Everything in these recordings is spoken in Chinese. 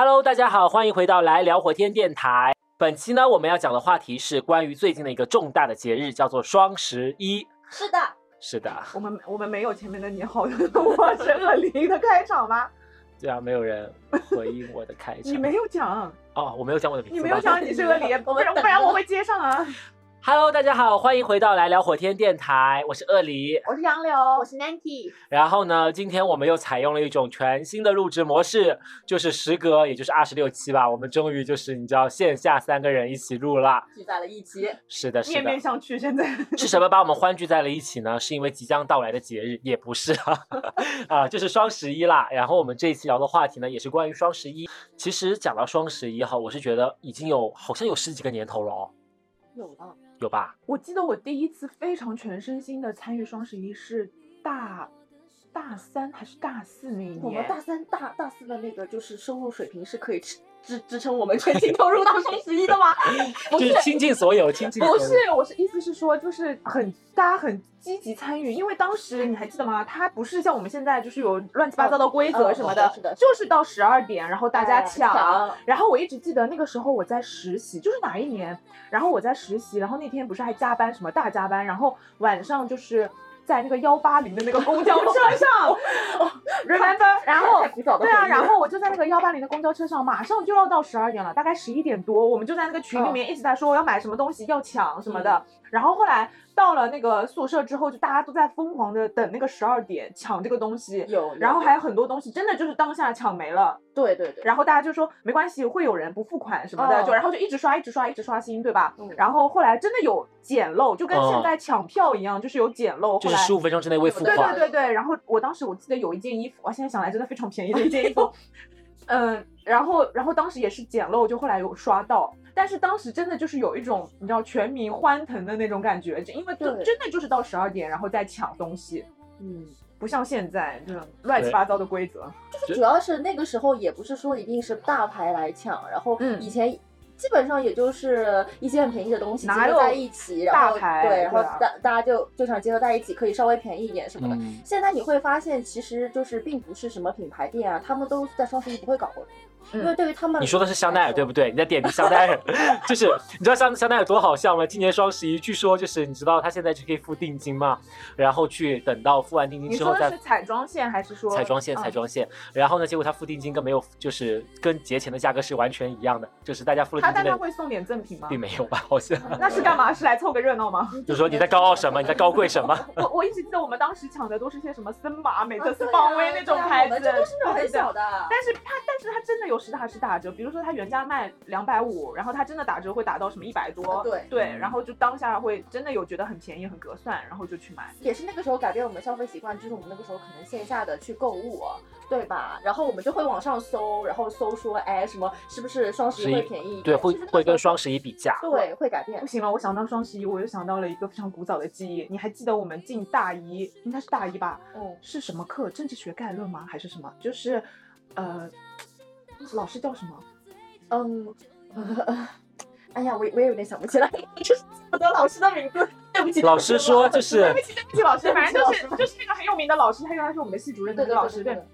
Hello，大家好，欢迎回到来聊火天电台。本期呢，我们要讲的话题是关于最近的一个重大的节日，叫做双十一。是的，是的，我们我们没有前面的你好，我是恶灵的开场吗？对啊，没有人回应我的开场。你没有讲，哦，我没有讲我的名字。你没有讲你是恶灵，不然不然我会接上啊。Hello，大家好，欢迎回到来聊火天电台，我是鳄梨。我是杨柳，我是 Nancy。然后呢，今天我们又采用了一种全新的录制模式，就是时隔也就是二十六期吧，我们终于就是你知道线下三个人一起录了。聚在了一起，是的，是的面面的。相觑。现在 是什么把我们欢聚在了一起呢？是因为即将到来的节日，也不是啊，啊，就是双十一啦。然后我们这一期聊的话题呢，也是关于双十一。其实讲到双十一哈，我是觉得已经有好像有十几个年头了哦，有的。有吧？我记得我第一次非常全身心的参与双十一是大大三还是大四那一年？我们大三、大大四的那个就是收入水平是可以支支支撑我们全心投入到 双十一的吗？不就是是倾尽所有，倾尽。不是，我是意思是说，就是很大家很积极参与，因为当时你还记得吗？它不是像我们现在就是有乱七八糟的规则嗯什么的，就是到十二点，然后大家。抢然后我一直记得那个时候我在实习，就是哪一年？然后我在实习，然后那天不是还加班什么大加班，然后晚上就是在那个幺八零的那个公交车上，remember？然后对啊，然后我就在那个幺八零的公交车上，马上就要到十二点了，大概十一点多，我们就在那个群里面一直在说我要买什么东西，要抢什么的。然后后来到了那个宿舍之后，就大家都在疯狂的等那个十二点抢这个东西。有，然后还有很多东西真的就是当下抢没了，对对对，然后大家就说没关系，会有人不付款什么的，哦就然后就一直刷，一直刷，一直刷新，对吧？嗯然后后来真的有捡漏，就跟嗯现在抢票一样，就是有捡漏。就是后来十五分钟之内未付款。对对对，然后我当时我记得有一件衣服，我，现在想来真的非常便宜的一件衣服，嗯，然后然后当时也是捡漏，就后来有刷到，但是当时真的就是有一种你知道全民欢腾的那种感觉，就因为就真的就是到十二点，然后再抢东西，嗯，不像现在这种乱七八糟的规则。就是主要是那个时候也不是说一定是大牌来抢，然后嗯以前。基本上也就是一些很便宜的东西结合在一起，然后大牌对，然后大大家就就想结合在一起，可以稍微便宜一点什么的。嗯，现在你会发现，其实就是并不是什么品牌店啊，他们都在双十一不会搞活动，因为对于他们你说的是香奈儿对不对？你在点评香奈儿，就是你知道香香奈儿多好笑吗？今年双十一，据说就是你知道他现在就可以付定金嘛，然后去等到付完定金你说之后再的是彩妆线还是说彩妆线，彩嗯妆线，然后呢，结果他付定金跟没有，就是跟节前的价格是完全一样的，就是大家付了他定金他，但他会送点赠品吗？并没有吧？好像那是干嘛？是来凑个热闹吗？就是说你在高傲什么？你在高贵什么？我我一直记得我们当时抢的都是些什么森马、美特斯邦威那种牌子，都是那种很小。的。但是它，但是它真的有实打实打折，比如说它原价卖两百五，然后它真的打折会打到什么一百多，对对，嗯然后就当下会真的有觉得很便宜、很合算，然后就去买。也是那个时候改变我们消费习惯，就是我们那个时候可能线下的去购物，对吧？然后我们就会网上搜，然后搜说，哎，什么是不是双十一会便宜一点？对，会会跟双十一比价。对会改变不。行了，我想到双十一，我又想到了一个非常古早的记忆。你还记得我们进大一，应该是大一吧？嗯，是什么课？政治学概论吗？还是什么？就是，呃，老师叫什么？嗯，哎呀，我我也有点想不起来，就是我的老师的名字，对不起。老师说就是对不起，对不起，老师，反正就是就是那个很有名的老师，他原来是我们的系主任的老师，对对对。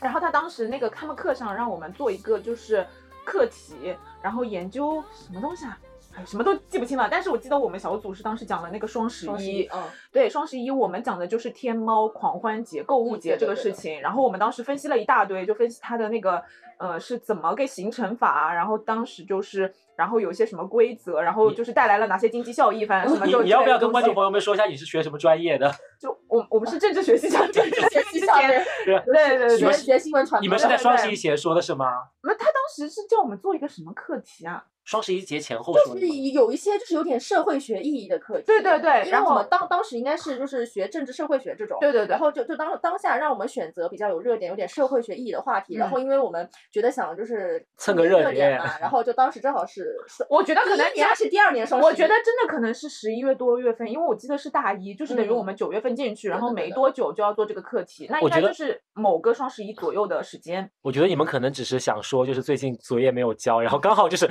然后他当时那个他们课上让我们做一个就是课题，然后研究什么东西啊？哎，什么都记不清了。但是我记得我们小组是当时讲了那个双十一十一，，嗯，对，双十一我们讲的就是天猫狂欢节、购物嗯节这个事情。然后我们当时分析了一大堆，就分析它的那个呃是怎么个形成法，然后当时就是然后有些什么规则，然后就是带来了哪些经济效益，反正什么就你你要不要跟观众朋友们说一下你是学什么专业的？就我我们是政治学系，政治学系对对对对。你们学新闻传播，你们是在双十一前说的是吗？那他当时是叫我们做一个什么课题啊？双十一节前后就是说的吗。有一些就是有点社会学意义的课题。对对对因为然后我们当当时应该是就是学政治社会学这种。对对对然后就就当当下让我们选择比较有热点、有点社会学意义的话题，然嗯后因为我们觉得想就是蹭个热热点嘛，然后就当时正好是 是我觉得可能第一年还是第二年双十一，我觉得真的可能是十一月多月份，因为我记得是大一，就是等于嗯我们九月份进去，然后没多久就要做这个课题，那应该就是某个双十一左右的时间。我觉得你们可能只是想说，就是最近作业没有交，然后刚好就是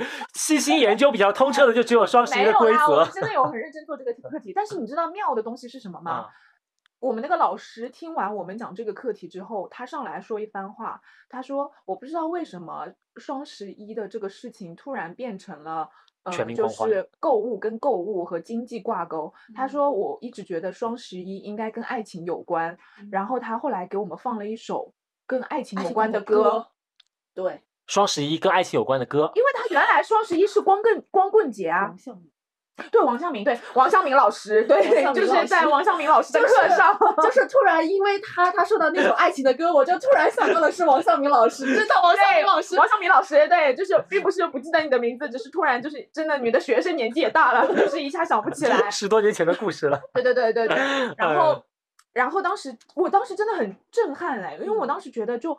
细心研究比较通彻的，就只有双十一的规没有啊，我真的有很认真做这个课题，但是你知道妙的东西是什么吗？啊。我们那个老师听完我们讲这个课题之后，他上来说一番话，他说我不知道为什么双十一的这个事情突然变成了。呃，就是购物跟购物和经济挂钩。他嗯说我一直觉得双十一应该跟爱情有关，然后他后来给我们放了一首跟爱情爱情有关的歌歌，对，双十一跟爱情有关的歌，因为他原来双十一是光棍光棍节啊王，向明对王向明，对王向明老师，对，就是在王向明老师的课上，就是突然因为他他说到那首爱情的歌，我就突然想到的是王向明老师，真的王向明老师。王向明老师，对，就是并不是不记得你的名字，只是突然就是真的，你的学生年纪也大了，就是一下想不起来。十多年前的故事了。对对对对对，然后嗯，然后当时我当时真的很震撼哎，因为我嗯当时觉得就。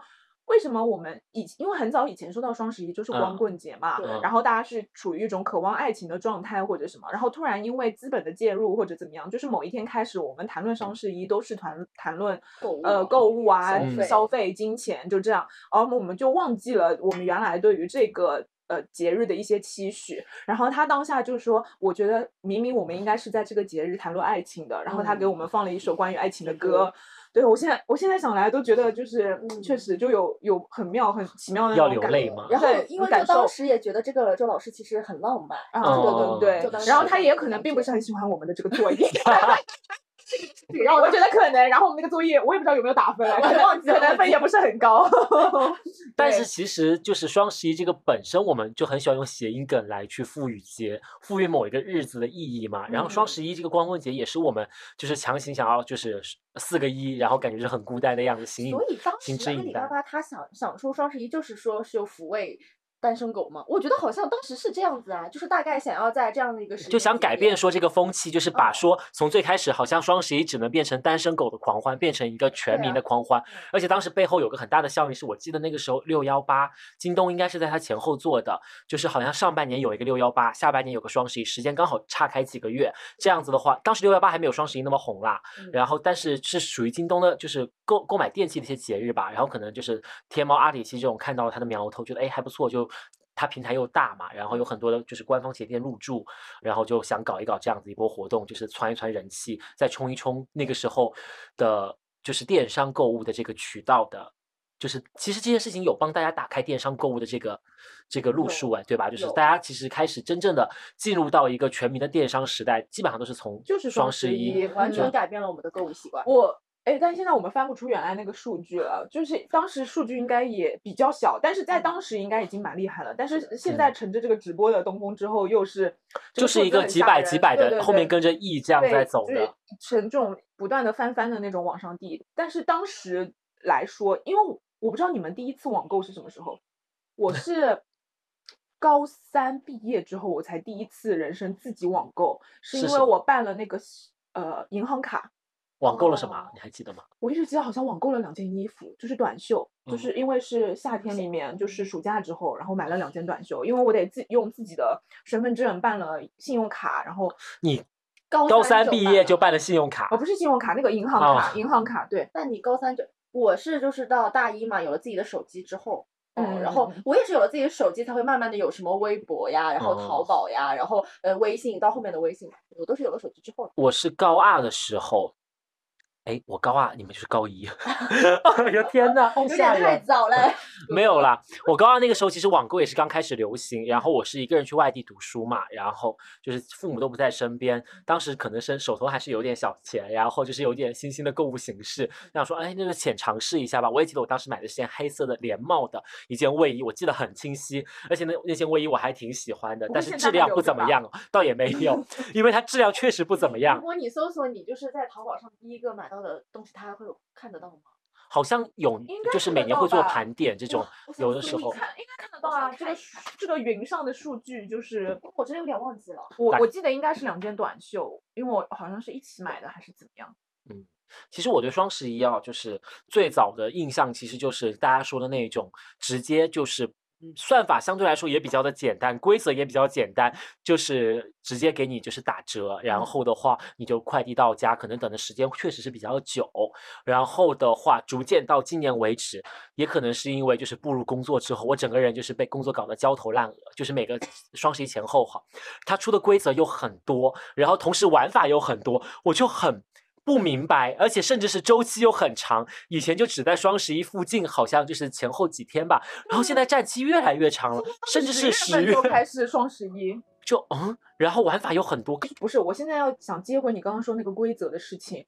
为什么我们以因为很早以前说到双十一就是光嗯棍节嘛，对然后大家是处于一种渴望爱情的状态或者什么，然后突然因为资本的介入或者怎么样，就是某一天开始我们谈论双十一都是谈谈论购物呃购物啊消费消费金钱就这样，而我们就忘记了我们原来对于这个。呃，节日的一些期许，然后他当下就说，我觉得明明我们应该是在这个节日谈论爱情的，然后他给我们放了一首关于爱情的歌，歌对我现在我现在想来都觉得就是嗯确实就有有很妙很奇妙的那要种感觉流泪吗然后对因为感就当时也觉得这个周老师其实很浪漫，对对对，然后时他也可能并不是很喜欢我们的这个作业，然后我觉得可能，然后我们那个作业我也不知道有没有打分，我可能忘记了可能分也不是很高，对但是其实就是双十一这个本身，我们就很喜欢用谐音梗来去赋予节、赋予某一个日子的意义嘛。然后双嗯十一这个光棍节也是我们就是强行想要就是四个一，然后感觉是很孤单的样子，形影所以当时阿里。巴巴他想想出双十一，就是说是有抚慰单身狗嘛？我觉得好像当时是这样子啊，就是大概想要在这样的一个时就想改变说这个风气，就是把嗯说从最开始好像双十一只能变成单身狗的狂欢，变成一个全民的狂欢。嗯而且当时背后有个很大的效应，是我记得那个时候六幺八，京东应该是在它前后做的，就是好像上半年有一个六幺八，下半年有个双十一，时间刚好岔开几个月。这样子的话，当时六幺八还没有双十一那么红啦，嗯然后但是是属于京东的，就是购购买电器的一些节日吧，然后可能就是天猫、阿里系这种看到了它的苗头，觉得哎还不错，就它平台又大嘛，然后有很多的就是官方鞋店入驻，然后就想搞一搞这样子一波活动，就是窜一窜人气，再冲一冲那个时候的，就是电商购物的这个渠道的。就是其实这件事情有帮大家打开电商购物的这个这个路数哎，对吧？就是大家其实开始真正的进入到一个全民的电商时代，基本上都是从就是双双十一一，完全嗯改变了我们的购物习惯。我哎，但现在我们翻不出原来那个数据了，就是当时数据应该也比较小，但是在嗯当时应该已经蛮厉害了。但是现嗯在乘着这个直播的东风之后，又是就是一个几百几百的，对对对后面跟着亿这样在走就是的。呈这种不断的翻番的那种往上递。但是当时来说，因为我我不知道你们第一次网购是什么时候，我 是高三毕业之后，我才第一次人生自己网购，是因为我办了那个呃银行卡。网购了什么哦？你还记得吗？我一直记得好像网购了两件衣服，就是短袖，就嗯是因为是夏天里面，就是暑假之后，然后买了两件短袖，因为我得自用自己的身份证办了信用卡，然后你高高三就办了三毕业就办了信用卡哦，不是信用卡，那个银行哦卡，银行卡，对，那你高三就，我是就是到大一嘛，有了自己的手机之后，嗯，然后嗯我也是有了自己的手机，才会慢慢的有什么微博呀，然后淘哦宝呀，然后呃微信到后面的微信，我都是有了手机之后。我是高二的时候，哎，我高二，你们就是高一。哎呀天呐，好有点太！早了。没有啦，我高二那个时候其实网购也是刚开始流行，然后我是一个人去外地读书嘛，然后就是父母都不在身边，当时可能身手头还是有点小钱，然后就是有点新兴的购物形式，想说哎那就浅尝试一下吧。我也记得我当时买的是件黑色的连帽的一件卫衣，我记得很清晰，而且那那件卫衣我还挺喜欢的，但是质量不怎么样哦，倒也没有，因为它质量确实不怎么样如。果你搜索你就是在淘宝上第一个买到的东西，它还会有看得到吗？好像有应该就是每年会做盘点这种有的时候看应该看得到啊，这个这个云上的数据就是我真的有点忘记了。我我记得应该是两件短袖，因为我好像是一起买的还是怎么样？嗯其实我对双十一啊，就是最早的印象，其实就是大家说的那种，直接就是嗯算法相对来说也比较的简单，规则也比较简单，就是直接给你就是打折，然嗯后的话你就快递到家，可能等的时间确实是比较久，然后的话逐渐到今年为止，也可能是因为就是步入工作之后，我整个人就是被工作搞得焦头烂额，就是每个双十一前后哈，它出的规则又很多，然后同时玩法又很多，我就很。不明白，而且甚至是周期又很长。以前就只在双十一附近，好像就是前后几天吧，然后现在战期越来越长了，甚至是十月开始双十一。就嗯，然后玩法有很多，不是，我现在要想接回你刚刚说那个规则的事情。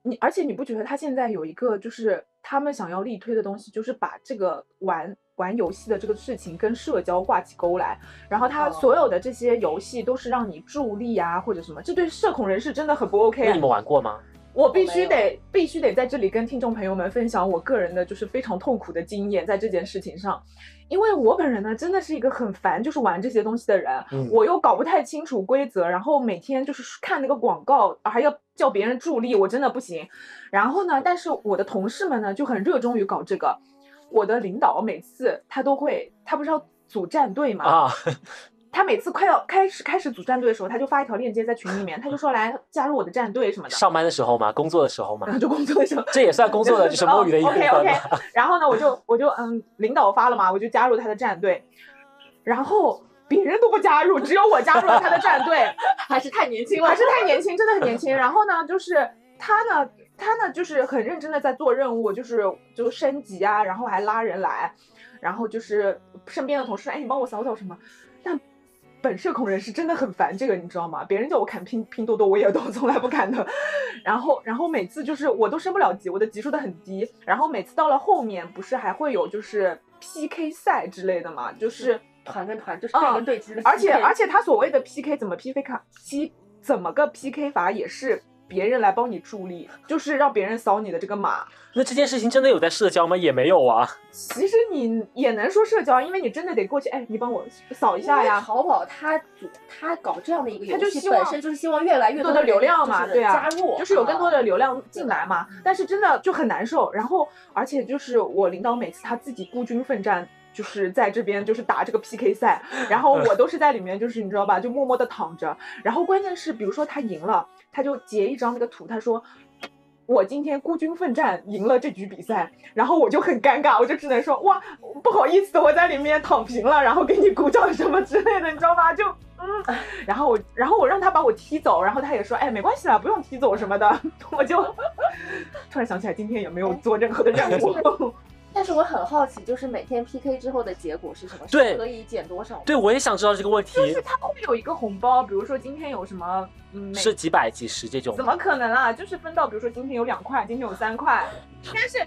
你而且你不觉得他现在有一个就是他们想要力推的东西，就是把这个玩玩游戏的这个事情跟社交挂起钩来，然后他哦所有的这些游戏都是让你助力啊或者什么，这对社恐人士真的很不 OK 啊那你。们玩过吗？我必须得必须得在这里跟听众朋友们分享我个人的就是非常痛苦的经验在这件事情上，因为我本人呢真的是一个很烦就是玩这些东西的人，嗯我又搞不太清楚规则，然后每天就是看那个广告还要叫别人助力，我真的不行。然后呢，但是我的同事们呢就很热衷于搞这个，我的领导每次他都会，他不是要组战队嘛，啊，他每次快要开始开始组战队的时候，他就发一条链接在群里面，他就说来加入我的战队什么的。上班的时候嘛？工作的时候嘛然？后 就工作的时候，这也算工作的就是摸鱼的一部分 OK OK，然后呢，我就我就嗯，领导发了嘛，我就加入他的战队，然后别人都不加入，只有我加入了他的战队，还是太年轻了，还是太年轻，真的很年轻。然后呢，就是他呢，他呢就是很认真的在做任务，就是就升级啊，然后还拉人来，然后就是身边的同事，哎，你帮我扫扫什么？但本社恐人士真的很烦这个，你知道吗？别人叫我砍拼拼多多，我也都 从来不砍的。然后，然后每次就是我都升不了级，我的级数都很低。然后每次到了后面，不是还会有就是 PK 赛之类的嘛？就是团跟团，就是对跟队之间的 PK，而且而且他所谓的 PK 怎么 PK 卡 P 怎么个 PK 法也是别人来帮你助力，就是让别人扫你的这个码。那这件事情真的有在社交吗？也没有啊。其实你也能说社交，因为你真的得过去，哎，你帮我扫一下呀。淘宝它组它搞这样的一个游戏，它就希望本身就是希望越来越多的流量嘛，对啊，加入，就是有更多的。的流量进来嘛。但是真的就很难受，然后而且就是我领导每次他自己孤军奋战。就是在这边就是打这个 PK 赛，然后我都是在里面，就是你知道吧，就默默的躺着。然后关键是，比如说他赢了，他就截一张那个图，他说我今天孤军奋战赢了这局比赛，然后我就很尴尬，我就只能说哇不好意思，我在里面躺平了，然后给你鼓掌什么之类的，你知道吧？就嗯，然后我然后我让他把我踢走，然后他也说哎没关系啦，不用踢走什么的，我就 突然想起来今天也没有做任何的任务。但是我很好奇，就是每天 PK 之后的结果是什么？对是可以减多少？对，我也想知道这个问题就是它会有一个红包，比如说今天有什么嗯是几百、几十这种怎。么可能啊？就是分到，比如说今天有两块，今天有三块，但是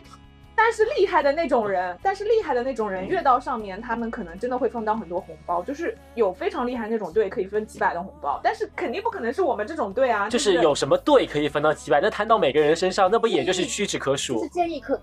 但是厉害的那种人，但是厉害的那种人越到上面，他们可能真的会分到很多红包，就是有非常厉害那种队可以分几百的红包，但是肯定不可能是我们这种队啊，就是是有什么队可以分到几百，那摊到每个人身上，那不也就是屈指可就数是？建议可。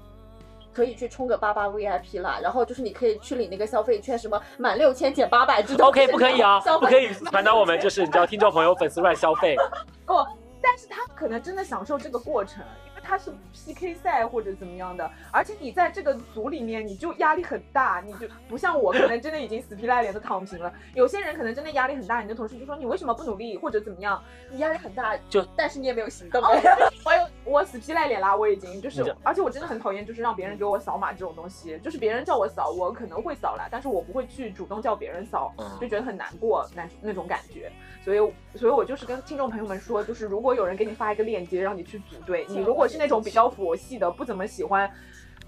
可以去充个八八 VIP 啦，然后就是你可以去领那个消费券，什么满六千减八百这种。OK，不可以啊，不可以传达我们就是你知道听众朋友粉丝乱消费。哦，但是他可能真的享受这个过程，他是 PK 赛或者怎么样的，而且你在这个组里面你就压力很大，你就不像我可能真的已经死皮赖脸的躺平了，有些人可能真的压力很大，你的同事就说你为什么不努力或者怎么样，你压力很大，就但是你也没有行动。哦，我有我死皮赖脸啦，我已经就是，而且我真的很讨厌就是让别人给我扫码这种东西，就是别人叫我扫，我可能会扫啦，但是我不会去主动叫别人扫，嗯。就觉得很难过那那种感觉，所以所以我就是跟听众朋友们说，就是如果有人给你发一个链接让你去组队，你如果是那种比较佛系的，不怎么喜欢。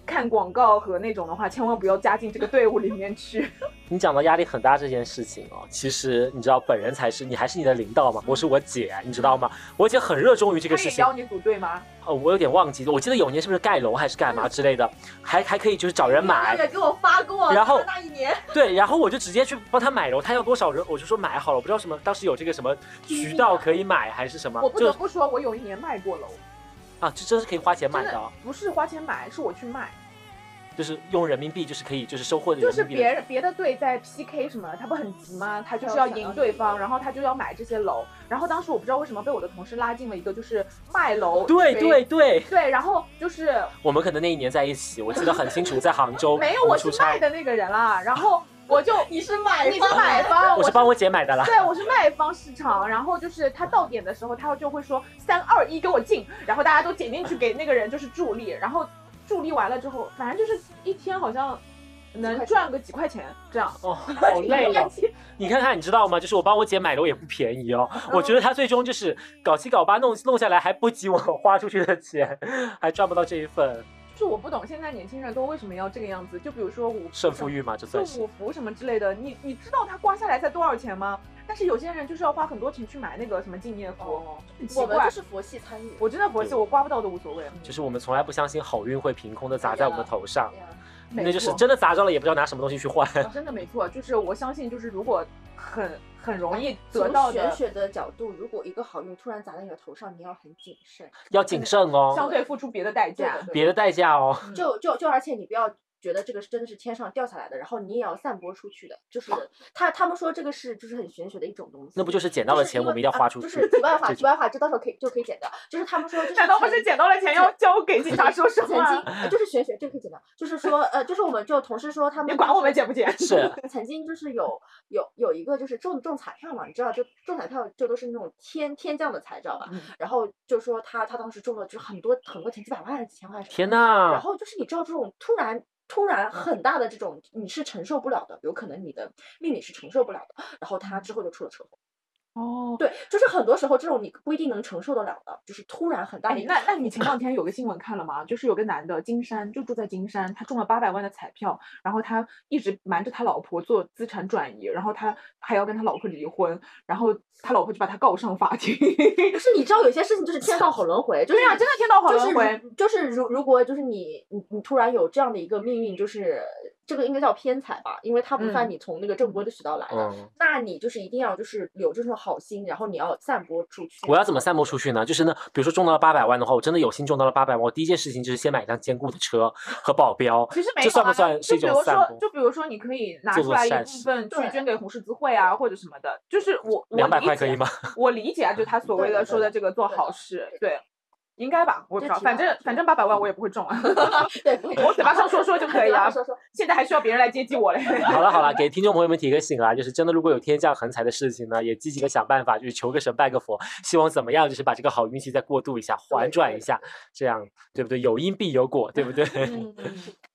看广告和那种的话，千万不要加进这个队伍里面去。你讲到压力很大这件事情哦，其实你知道本人才是你还是你的领导嘛，我是我姐，你知道吗？我姐很热衷于这个事情他也邀。你组队吗？哦，我有点忘记了，我记得有年是不是盖楼还是干嘛之类的，还还可以就是找人买也。给我发过，然后那一年，对，然后我就直接去帮他买楼，他要多少人，我就说买好了，我不知道什么，当时有这个什么渠道可以买还是什么我，不得不说，我有一年卖过楼，啊，这真是可以花钱买真的不是花钱买，是我去卖。就是用人民币，就是可以就是收获的就是人民币的别人别的队在 PK 什么，他不很急吗？他就是要赢对方，然后他就要买这些楼。然后当时我不知道为什么被我的同事拉进了一个就是卖楼，对对对，对，然后就是我们可能那一年在一起，我记得很清楚，在杭州，没有我是我们出差卖，的那个人啦，然后我就你是买你是买方，我是帮我姐买的啦。对，我是卖方市场，然后就是他到点的时候，他就会说三二一给我进，然后大家都点进去给那个人就是助力，然后助力完了之后，反正就是一天好像能赚个几块钱这样。哦，好累哦。你看看，你知道吗？就是我帮我姐买的，我也不便宜哦。我觉得她最终就是搞七搞八弄弄下来，还不及我花出去的钱，还赚不到这一份。就是我不懂现在年轻人都为什么要这个样子。就比如说五胜负欲嘛，这算是五福什么之类的。你你知道它刮下来才多少钱吗？但是有些人就是要花很多钱去买那个什么敬业福，我们就是佛系参与。我真的佛系，我刮不到都无所谓。就是我们从来不相信好运会凭空的砸在我们头上。那就是真的砸着了，也不知道拿什么东西去换。真的没错，就是我相信，就是如果很很容易得到的。玄学的角度，如果一个好运突然砸在你的头上，你要很谨慎，要谨慎哦，相对付出别的代价，别的代价哦。就就就，而且你不要。觉得这个是真的是天上掉下来的，然后你也要散播出去的，就是他他们说这个是就是很玄学的一种东西。那不就是捡到了钱，我们一定要花出去？就是题外话，题外话，这到时候可以就可以剪掉。就是他们说，难道不是捡到了钱要交给警察说实话？曾经就是玄学，这个可以剪掉。就是说，呃，就是我们就同事说他们，你管我们捡不捡？是 曾经就是有有有一个就是中中彩票嘛，你知道，就中彩票就都是那种天天降的彩，知道吧？然后就说他他当时中了就很多很多钱，几百万几千万。天呐！然后就是你知道这种突然。突然很大的这种你是承受不了的，有可能你的命里是承受不了的，然后他之后就出了车祸。哦，对，就是很多时候这种你不一定能承受得了的，就是突然很大的。那那你前两天有个新闻看了吗？就是有个男的金山，就住在金山，他中了八百万的彩票，然后他一直瞒着他老婆做资产转移，然后他还要跟他老婆离婚，然后他老婆就把他告上法庭。可是你知道有些事情就是天道好轮回，就是啊，真的天道好轮回。就是如如果就是你你你突然有这样的一个命运，就是。这个应该叫偏财吧，因为它不算你从那个正规的渠道来的，那你就是一定要就是有这种好心，然后你要散播出去。我要怎么散播出去呢？就是呢，比如说中到了八百万的话，我真的有心中到了八百万，我第一件事情就是先买一辆坚固的车和保镖。其实没这算不算是一种散播？就比如说，你可以拿出来一部分去捐给红十字会啊，或者什么的。就是我两百块可以吗？我理解啊，就他所谓的说的这个做好事，对。应该吧，我不知道，反正反正八百万我也不会中啊。对，我嘴巴上说说就 可以啊。说说，现在还需要别人来接济我嘞。好了好了，给听众朋友们提个醒啊，就是真的，如果有天降横财的事情呢，也积极的想办法，就是求个神拜个佛，希望怎么样，就是把这个好运气再过渡一下，缓转一下，这样对不对？有因必有果，对不对？嗯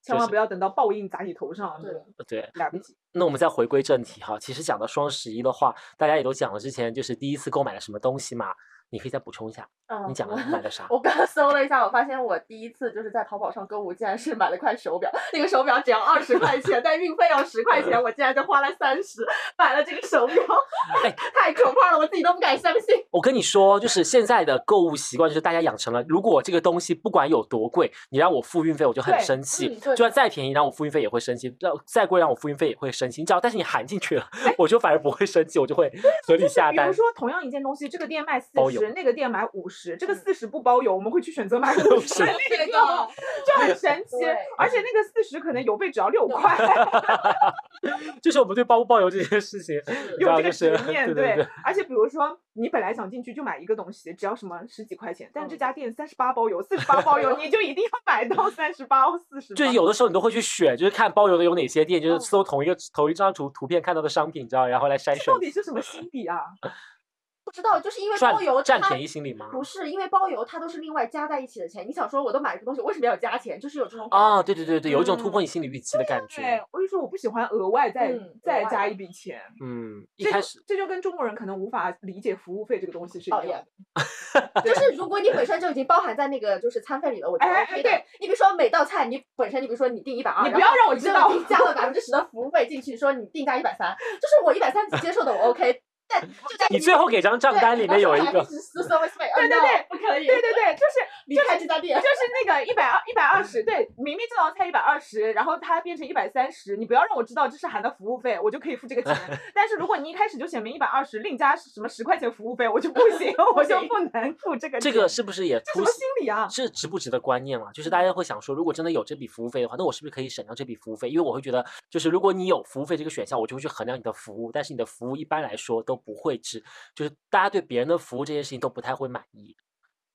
千万不要等到报应砸你头上。对对，来不及。那我们再回归正题哈，其实讲到双十一的话，大家也都讲了之前就是第一次购买了什么东西嘛。你可以再补充一下，你讲了 买了啥？我刚搜了一下，我发现我第一次就是在淘宝上购物，竟然是买了块手表。那个手表只要二十块钱，但运费要十块钱，我竟然就花了三十买了这个手表。哎，太可怕了，我自己都不敢相信。我跟你说，就是现在的购物习惯，就是大家养成了，如果这个东西不管有多贵，你让我付运费，我就很生气。就算再便宜，让我付运费也会生气；让再贵，让我付运费也会生气。你知道，但是你含进去了，我就反而不会生气，我就会合理下单。比如说，同样一件东西，这个店卖四十。那个店买五十，这个四十不包邮，我们会去选择买 五十 那个，就很神奇。而且那个四十可能邮费只要六块。就是我们对包不包邮这件事情有这个执念，对。而且比如说，你本来想进去就买一个东西，只要什么十几块钱，但这家店三十八包邮，四十八包邮，你就一定要买到三十八或四十。就是有的时候你都会去选，就是看包邮的有哪些店，就是搜同一个同一张图图片看到的商品，你知道，然后来筛选。到底是什么心理啊？不知道，就是因为包邮占便宜心理吗？不是，因为包邮它都是另外加在一起的钱。你想说，我都买这个东西，为什么要加钱？就是有这种啊，对对对对，有一种突破你心理预期的感觉。对，我就说我不喜欢额外再再加一笔钱。嗯，一开始这就跟中国人可能无法理解服务费这个东西是一样的。就是如果你本身就已经包含在那个就是餐费里了，我觉得 OK 的。你比如说每道菜你本身，你比如说你定一百二，你不要让我知道你加了百分之十的服务费进去，说你定价一百三，就是我一百三接受的，我 OK。你最后给张账单里面有一个，对对对，不可以，对对对，就是离开这家店，就是那个一百二一百二十，对，明明这道菜一百二十，然后它变成一百三十，你不要让我知道这是含的服务费，我就可以付这个钱。但是如果你一开始就写明一百二十，另加什么十块钱服务费，我就不行，我就不能付这个。这个是不是也什么心理啊？是值不值的观念了？就是大家会想说，如果真的有这笔服务费的话，那我是不是可以省掉这笔服务费？因为我会觉得，就是如果你有服务费这个选项，我就会去衡量你的服务，但是你的服务一般来说都不会值。就是大家对别人的服务这件事情都不太会满意，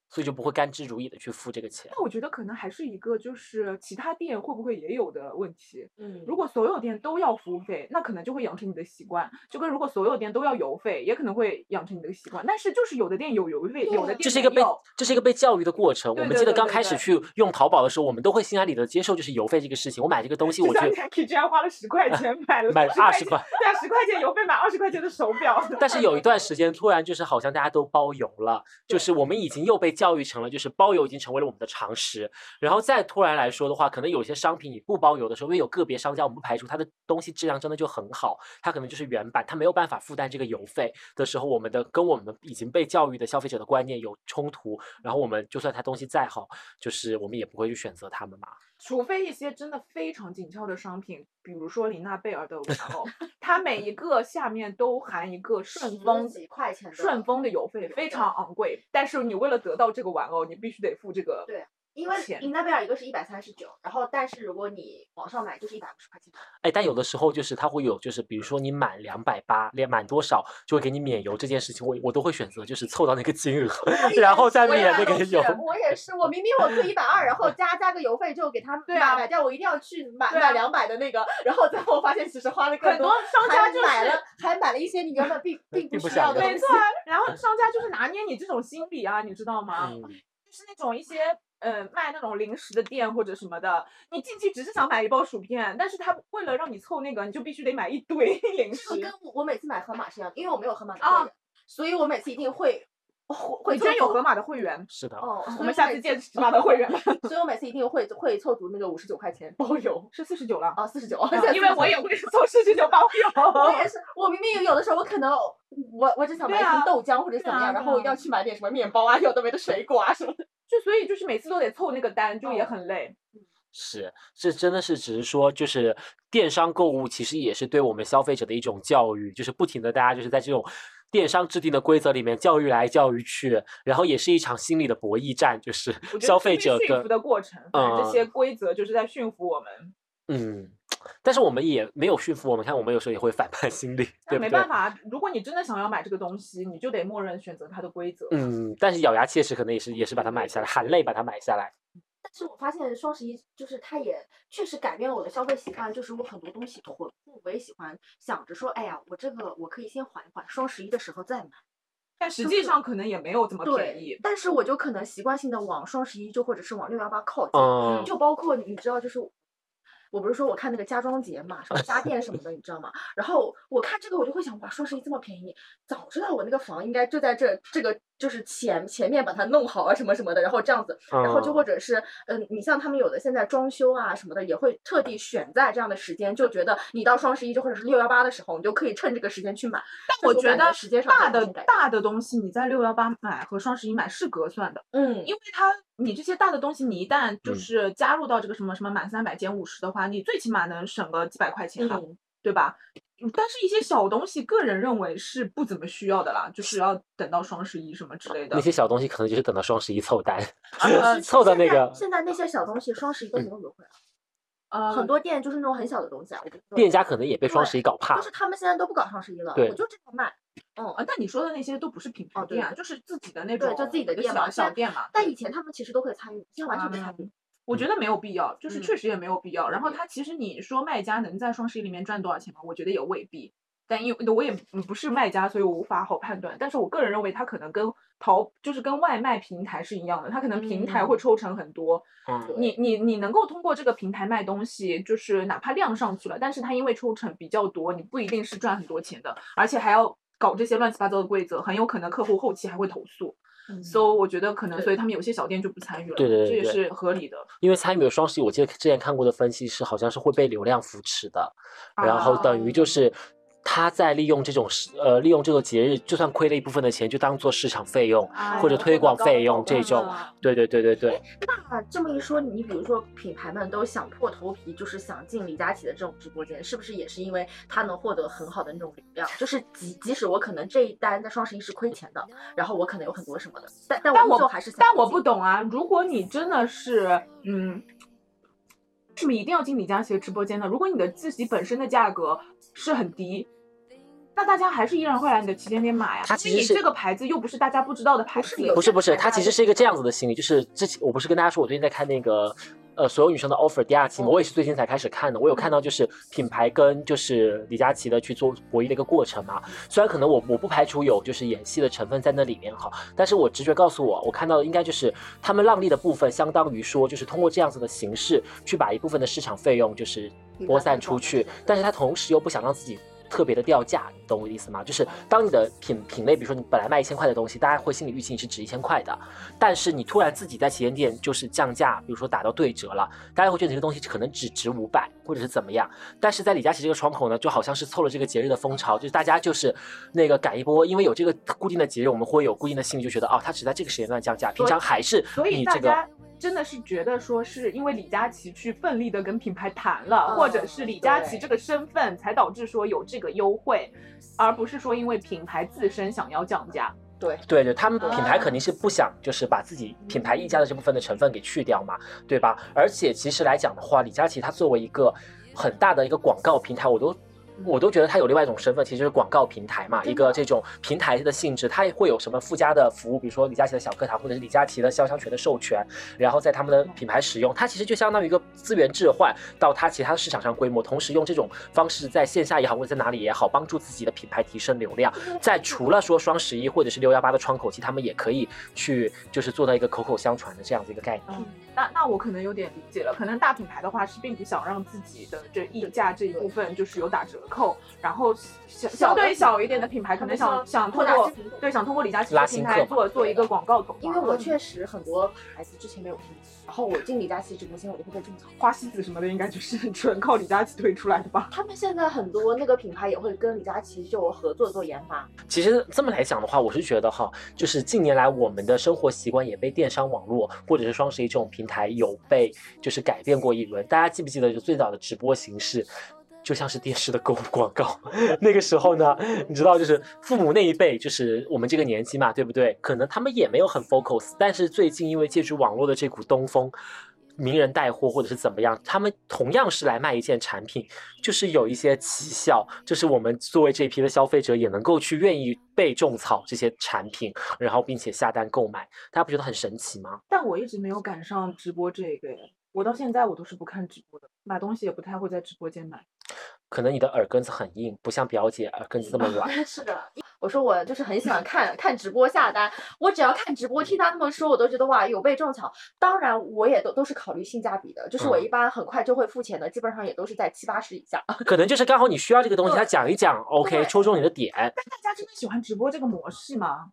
所以就不会甘之如饴的去付这个钱。那我觉得可能还是一个就是其他店会不会也有的问题。嗯，如果所有店都要服务费，那可能就会养成你的习惯，就跟如果所有店都要邮费，也可能会养成你的习惯。但是就是有的店有邮费，有的店这是一个被这是一个被教育的过程。对我们记得刚开始去用淘宝的时候，我们都会心安理得接受就是邮费这个事情。我买这个东西，我觉得就像你 Nike 居然花了十块钱 买了买10 20块，对啊，十块钱邮费买二十块钱的手表。但是有一 段时间，突然就是好像大家都包邮了，就是我们已经又被教育成了，就是包邮已经成为了我们的常识。然后再突然来说的话，可能有些商品你不包邮的时候，因为有个别商家，我们不排除他的东西质量真的就很好，他可能就是原版，他没有办法负担这个邮费的时候，我们的跟我们已经被教育的消费者的观念有冲突，然后我们就算他东西再好，就是我们也不会去选择他们嘛。除非一些真的非常紧俏的商品，比如说琳娜贝尔的玩偶，它每一个下面都含一个顺丰几块钱的顺丰的邮费，非常昂贵。但是你为了得到这个玩偶，你必须得付这个。对因为钱琳娜贝尔一个是一百三十九，然后但是如果你网上买就是一百五十块钱。哎，但有的时候就是它会有，就是比如说你满两百八，连满多少就会给你免邮这件事情，我我都会选择就是凑到那个金额，然后再免那个邮。是我也是，我明明我退一百二，然后加加个邮费就给他对啊买买掉，我一定要去买买两百的那个，然后最后发现其实花了更很多商家就是买了还买了一些你原本并并 并不不需要的没错。啊，然后商家就是拿捏你这种心理啊，你知道吗？嗯，就是那种一些呃卖那种零食的店或者什么的，你进去只是想买一包薯片，但是他为了让你凑那个，你就必须得买一堆 零食就。跟我我每次买盒马是一样的，因为我没有盒马的啊会员，所以我每次一定会会会你居然有盒马的会员，是的。哦，我们下次次见盒马的会员。所以我每次一定会会凑足那个五十九块钱包邮是四十九了，啊，四十九，啊因为我也会凑四十九包邮。我也是，我明明有的时候我可能我我只想买一瓶豆浆或者怎么样，啊啊然后要去买点什么面包啊，有的没的水果啊什么的。就所以就是每次都得凑那个单，就也很累。是，这真的是只是说，就是电商购物其实也是对我们消费者的一种教育，就是不停的大家就是在这种电商制定的规则里面教育来教育去，然后也是一场心理的博弈战，就是消费者跟服的过程，反正这嗯些规则就是在驯服我们。嗯，但是我们也没有驯服我们，看我们有时候也会反叛心理，对不对没办？法，如果你真的想要买这个东西，你就得默认选择它的规则。嗯，但是咬牙切齿可能也是也是把它买下来，含泪把它买下来。但是我发现双十一就是它也确实改变了我的消费习惯，就是我很多东西囤货，我也喜欢想着说，哎呀，我这个我可以先缓一缓，双十一的时候再买。但实际上可能也没有这么便宜对。，但是我就可能习惯性的往双十一就或者是往六幺八靠近，嗯，就包括你知道，就是我不是说我看那个家装节嘛，什么家电什么的，你知道吗？然后我看这个，我就会想，哇，双十一这么便宜，早知道我那个房应该就在这这个就是前前面把它弄好啊，什么什么的，然后这样子，然后就嗯或者是嗯，你像他们有的现在装修啊什么的，也会特地选在这样的时间，就觉得你到双十一就或者是六幺八的时候，你就可以趁这个时间去买。但我觉得大的大的东西，你在六幺八买和双十一买是隔算的，嗯，因为它你这些大的东西，你一旦就嗯是加入到这个什么什么满三百减五十的话，你最起码能省个几百块钱对吧？嗯但是一些小东西，个人认为是不怎么需要的啦，就是要等到双十一什么之类的那。些小东西可能就是等到双十一凑单，呃 凑的那现在个现在那些小东西双十一都没有优惠了，呃，很多店就是那种很小的东西啊，我店家可能也被双十一搞怕了就是。他们现在都不搞双十一了，我就这样卖。嗯，啊，但你说的那些都不是品牌店啊，就是自己的那种，对就自己的店嘛小小店嘛。但以前他们其实都会参与，现在完全不参与。嗯我觉得没有必要，就是嗯确实也没有必要。然后嗯他其实你说卖家能在双十一里面赚多少钱吗？我觉得也未必。但因为我也嗯不是卖家，所以我无法好判断。但是我个人认为，它可能跟淘就是跟外卖平台是一样的，它可能平台会嗯抽成很多。嗯，你你你能够通过这个平台卖东西，就是哪怕量上去了，但是它因为抽成比较多，你不一定是赚很多钱的，而且还要搞这些乱七八糟的规则，很有可能客户后期还会投诉。嗯 so 我觉得可能，所以他们有些小店就不参与了，对对对对这也是合理的。因为参与了双十一，我记得之前看过的分析是，好像是会被流量扶持的，然后等于就啊是他在利用这种时呃利用这个节日，就算亏了一部分的钱，就当做市场费用或者哎推广费用这种。嗯对对对对对，那这么一说，你比如说品牌们都想破头皮，就是想进李佳琦的这种直播间，是不是也是因为他能获得很好的那种流量？就是即即使我可能这一单在双十一是亏钱的，然后我可能有很多什么的，但但但我我依旧还是想但我不懂啊，如果你真的是嗯。为什么一定要进李佳琦的直播间呢？如果你的自己本身的价格是很低，那大家还是依然会来你的旗舰店买呀。它其实是你这个牌子又不是大家不知道的牌子，有不是不是，它其实是一个这样子的心理，就是之前我不是跟大家说，我最近在看那个呃所有女生的 offer 第二期嘛，嗯我也是最近才开始看的。我有看到就是品牌跟就是李佳琦的去做博弈的一个过程嘛。虽然可能我我不排除有就是演戏的成分在那里面哈，但是我直觉告诉我，我看到的应该就是他们让利的部分，相当于说就是通过这样子的形式去把一部分的市场费用就是播散出去，但是他同时又不想让自己。特别的掉价，你懂我的意思吗？就是当你的品品类，比如说你本来卖一千块的东西，大家会心里预期你是值一千块的，但是你突然自己在旗舰店就是降价，比如说打到对折了，大家会觉得你这个东西可能只值五百或者是怎么样。但是在李佳琦这个窗口呢，就好像是凑了这个节日的风潮，就是大家就是那个赶一波，因为有这个固定的节日，我们会有固定的心理，就觉得哦，它只在这个时间段降价，平常还是你这个。真的是觉得说是因为李佳琦去奋力的跟品牌谈了，嗯或者是李佳琦这个身份才导致说有这个优惠，而不是说因为品牌自身想要降价。对，对对，他们品牌啊肯定是不想就是把自己品牌溢价的这部分的成分给去掉嘛，对吧？而且其实来讲的话，李佳琦他作为一个很大的一个广告平台，我都。我都觉得它有另外一种身份，其实就是广告平台嘛，一个这种平台的性质，它也会有什么附加的服务，比如说李佳琦的小课堂，或者是李佳琦的肖像权的授权，然后在他们的品牌使用，它其实就相当于一个资源置换到它其他的市场上规模，同时用这种方式在线下也好，或者在哪里也好，帮助自己的品牌提升流量。在除了说双十一或者是六幺八的窗口期，他们也可以去就是做到一个口口相传的这样子一个概念。嗯，那那我可能有点理解了，可能大品牌的话是并不想让自己的这溢价这一部分就是有打折扣，然后小相对小一点的品牌可能想想通过扩大知名度对想通过李佳琦的平台做做一个广告投放，因为我嗯确实很多牌子之前没有听，然后我进李佳琦直播间我就会被种草。花西子什么的应该就是 纯靠李佳琦推出来的吧。他们现在很多那个品牌也会跟李佳琦就合作做研发，其实这么来讲的话，我是觉得哈，就是近年来我们的生活习惯也被电商网络或者是双十一这种平台有被就是改变过一轮。大家记不记得就最早的直播形式？就像是电视的购物广告，那个时候呢，你知道，就是父母那一辈，就是我们这个年纪嘛，对不对？可能他们也没有很 focus，但是最近因为借助网络的这股东风，名人带货或者是怎么样，他们同样是来卖一件产品，就是有一些奇效，就是我们作为这批的消费者也能够去愿意被种草这些产品，然后并且下单购买，大家不觉得很神奇吗？但我一直没有赶上直播这个，我到现在我都是不看直播的，买东西也不太会在直播间买。可能你的耳根子很硬，不像表姐耳根子这么软。是的，我说我就是很喜欢看看直播下单，我只要看直播听他那么说，我都觉得哇有被种草。当然我也都都是考虑性价比的，就是我嗯一般很快就会付钱的，基本上也都是在七八十以下。可能就是刚好你需要这个东西，对他讲一讲，OK，对戳中你的点。但大家真的喜欢直播这个模式吗？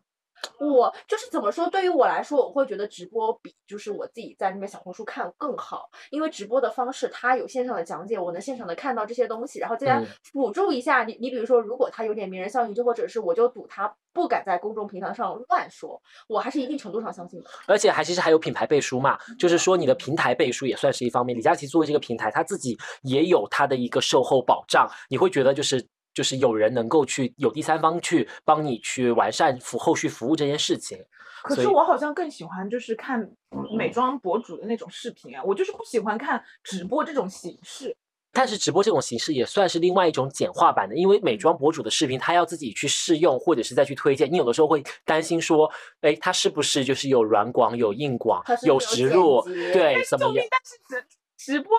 我就是怎么说，对于我来说，我会觉得直播比就是我自己在那边小红书看更好，因为直播的方式它有线上的讲解，我能现场的看到这些东西，然后再加嗯辅助一下你。你比如说，如果他有点名人效应，就或者是我就赌他不敢在公众平台上乱说，我还是一定程度上相信的。而且还其实还有品牌背书嘛，就是说你的平台背书也算是一方面。李佳琦作为这个平台，他自己也有他的一个售后保障，你会觉得就是。就是有人能够去有第三方去帮你去完善服后续服务这件事情，可是我好像更喜欢就是看美妆博主的那种视频啊，我就是不喜欢看直播这种形式。但是直播这种形式也算是另外一种简化版的，因为美妆博主的视频他要自己去试用或者是再去推荐，你有的时候会担心说，哎，他是不是就是有软广、有硬广有植入，对，怎么样！？但是直直播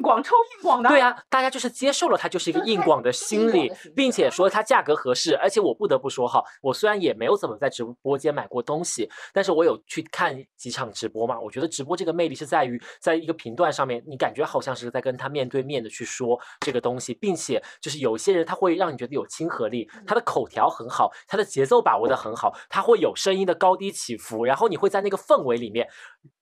广抽硬广的。对啊，大家就是接受了它就是一个硬广的心理并且说它价格合适，而且我不得不说哈，我虽然也没有怎么在直播间买过东西，但是我有去看几场直播嘛，我觉得直播这个魅力是在于在一个频段上面，你感觉好像是在跟他面对面的去说这个东西，并且就是有一些人他会让你觉得有亲和力，他的口条很好，他的节奏把握的很好，他会有声音的高低起伏，然后你会在那个氛围里面。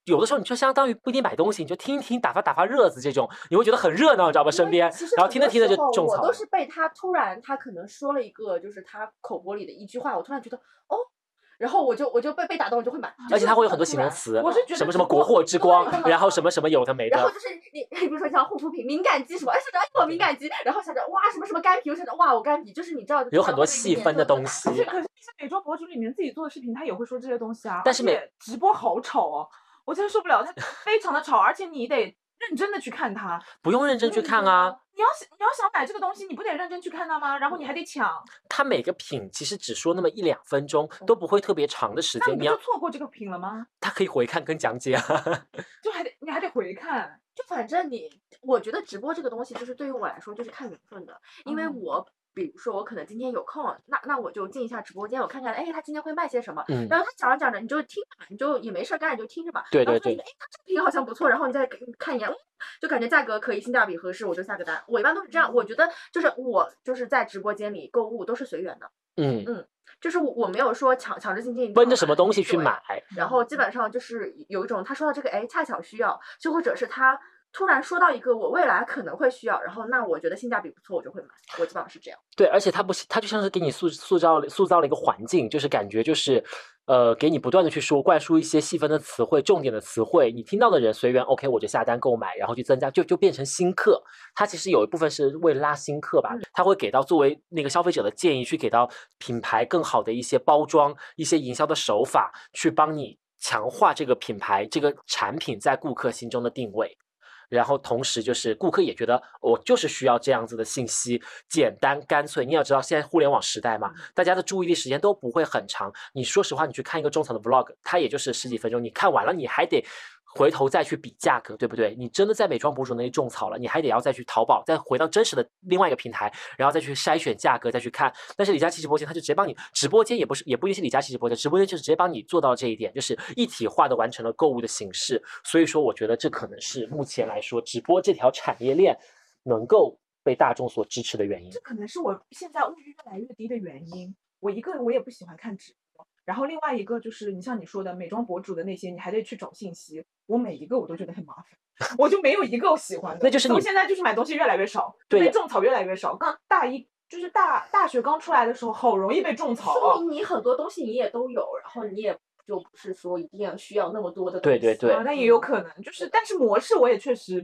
有的时候你就相当于不一定买东西，你就听一听打发打发热子这种，你会觉得很热闹，你知道吧？身边，然后听着听着就种草了。我都是被他突然他可能说了一个就是他口播里的一句话，我突然觉得哦，然后我就我就被被打动，我就会买。而且它会有很多形容词，我是觉得什么什么国货之光，然后什么什么有的没的。然后就是你，你比如说像护肤品敏感肌什么，哎，想着哎我敏感肌，然后想着哇什么什么干皮，我想着哇我干皮，就是你知道有很多细分的东西可是可是那些美妆博主里面自己做的视频，他也会说这些东西啊。但是美直播好吵哦，我真的受不了，它非常的吵，而且你得认真的去看它。不用认真去看啊。你要想你要想买这个东西，你不得认真去看它吗？然后你还得抢，它每个品其实只说那么一两分钟，都不会特别长的时间。你就错过这个品了吗？它可以回看跟讲解啊。就还得你还得回看。就反正你，我觉得直播这个东西，就是对于我来说就是看缘分的，因为嗯我。比如说，我可能今天有空，那那我就进一下直播间，我看看，哎，他今天会卖些什么。嗯然后他讲着讲着，你就听吧，你就也没事儿干，你就听着吧。对对对然后发现哎，他这个品好像不错，然后你再看一眼，嗯，就感觉价格可以，性价比合适，我就下个单。我一般都是这样，我觉得就是我就是在直播间里购物都是随缘的，嗯嗯，就是我我没有说强强制性进，奔着什么东西去买？然后基本上就是有一种他说到这个，哎，恰巧需要，就或者是他突然说到一个我未来可能会需要，然后那我觉得性价比不错，我就会买，我基本上是这样。对，而且它不是，它就像是给你塑塑造塑造了一个环境，就是感觉就是，呃，给你不断的去说灌输一些细分的词汇、重点的词汇，你听到的人随缘，OK，我就下单购买，然后去增加，就就变成新客。它其实有一部分是为了拉新客吧，它会给到作为那个消费者的建议，去给到品牌更好的一些包装、一些营销的手法，去帮你强化这个品牌、这个产品在顾客心中的定位。然后同时就是顾客也觉得我就是需要这样子的信息，简单干脆。你要知道现在互联网时代嘛，大家的注意力时间都不会很长。你说实话，你去看一个种草的 vlog，它也就是十几分钟，你看完了你还得。回头再去比价格，对不对？你真的在美妆博主那里种草了，你还得要再去淘宝，再回到真实的另外一个平台，然后再去筛选价格，再去看。但是李佳琦直播间，他就直接帮你，直播间也不是，也不一定是李佳琦直播间，直播间就是直接帮你做到这一点，就是一体化的完成了购物的形式。所以说，我觉得这可能是目前来说直播这条产业链能够被大众所支持的原因这。可能是我现在物欲越来越低的原因。我一个人我也不喜欢看直，然后另外一个就是你像你说的美妆博主的那些，你还得去找信息，我每一个我都觉得很麻烦，我就没有一个我喜欢的。那就是你现在就是买东西越来越少，对被种草越来越少。刚大一就是大大学刚出来的时候，好容易被种草说啊。明你很多东西你也都有，然后你也就不是说一定要需要那么多的东西。对对对啊，那也有可能，就是但是模式我也确实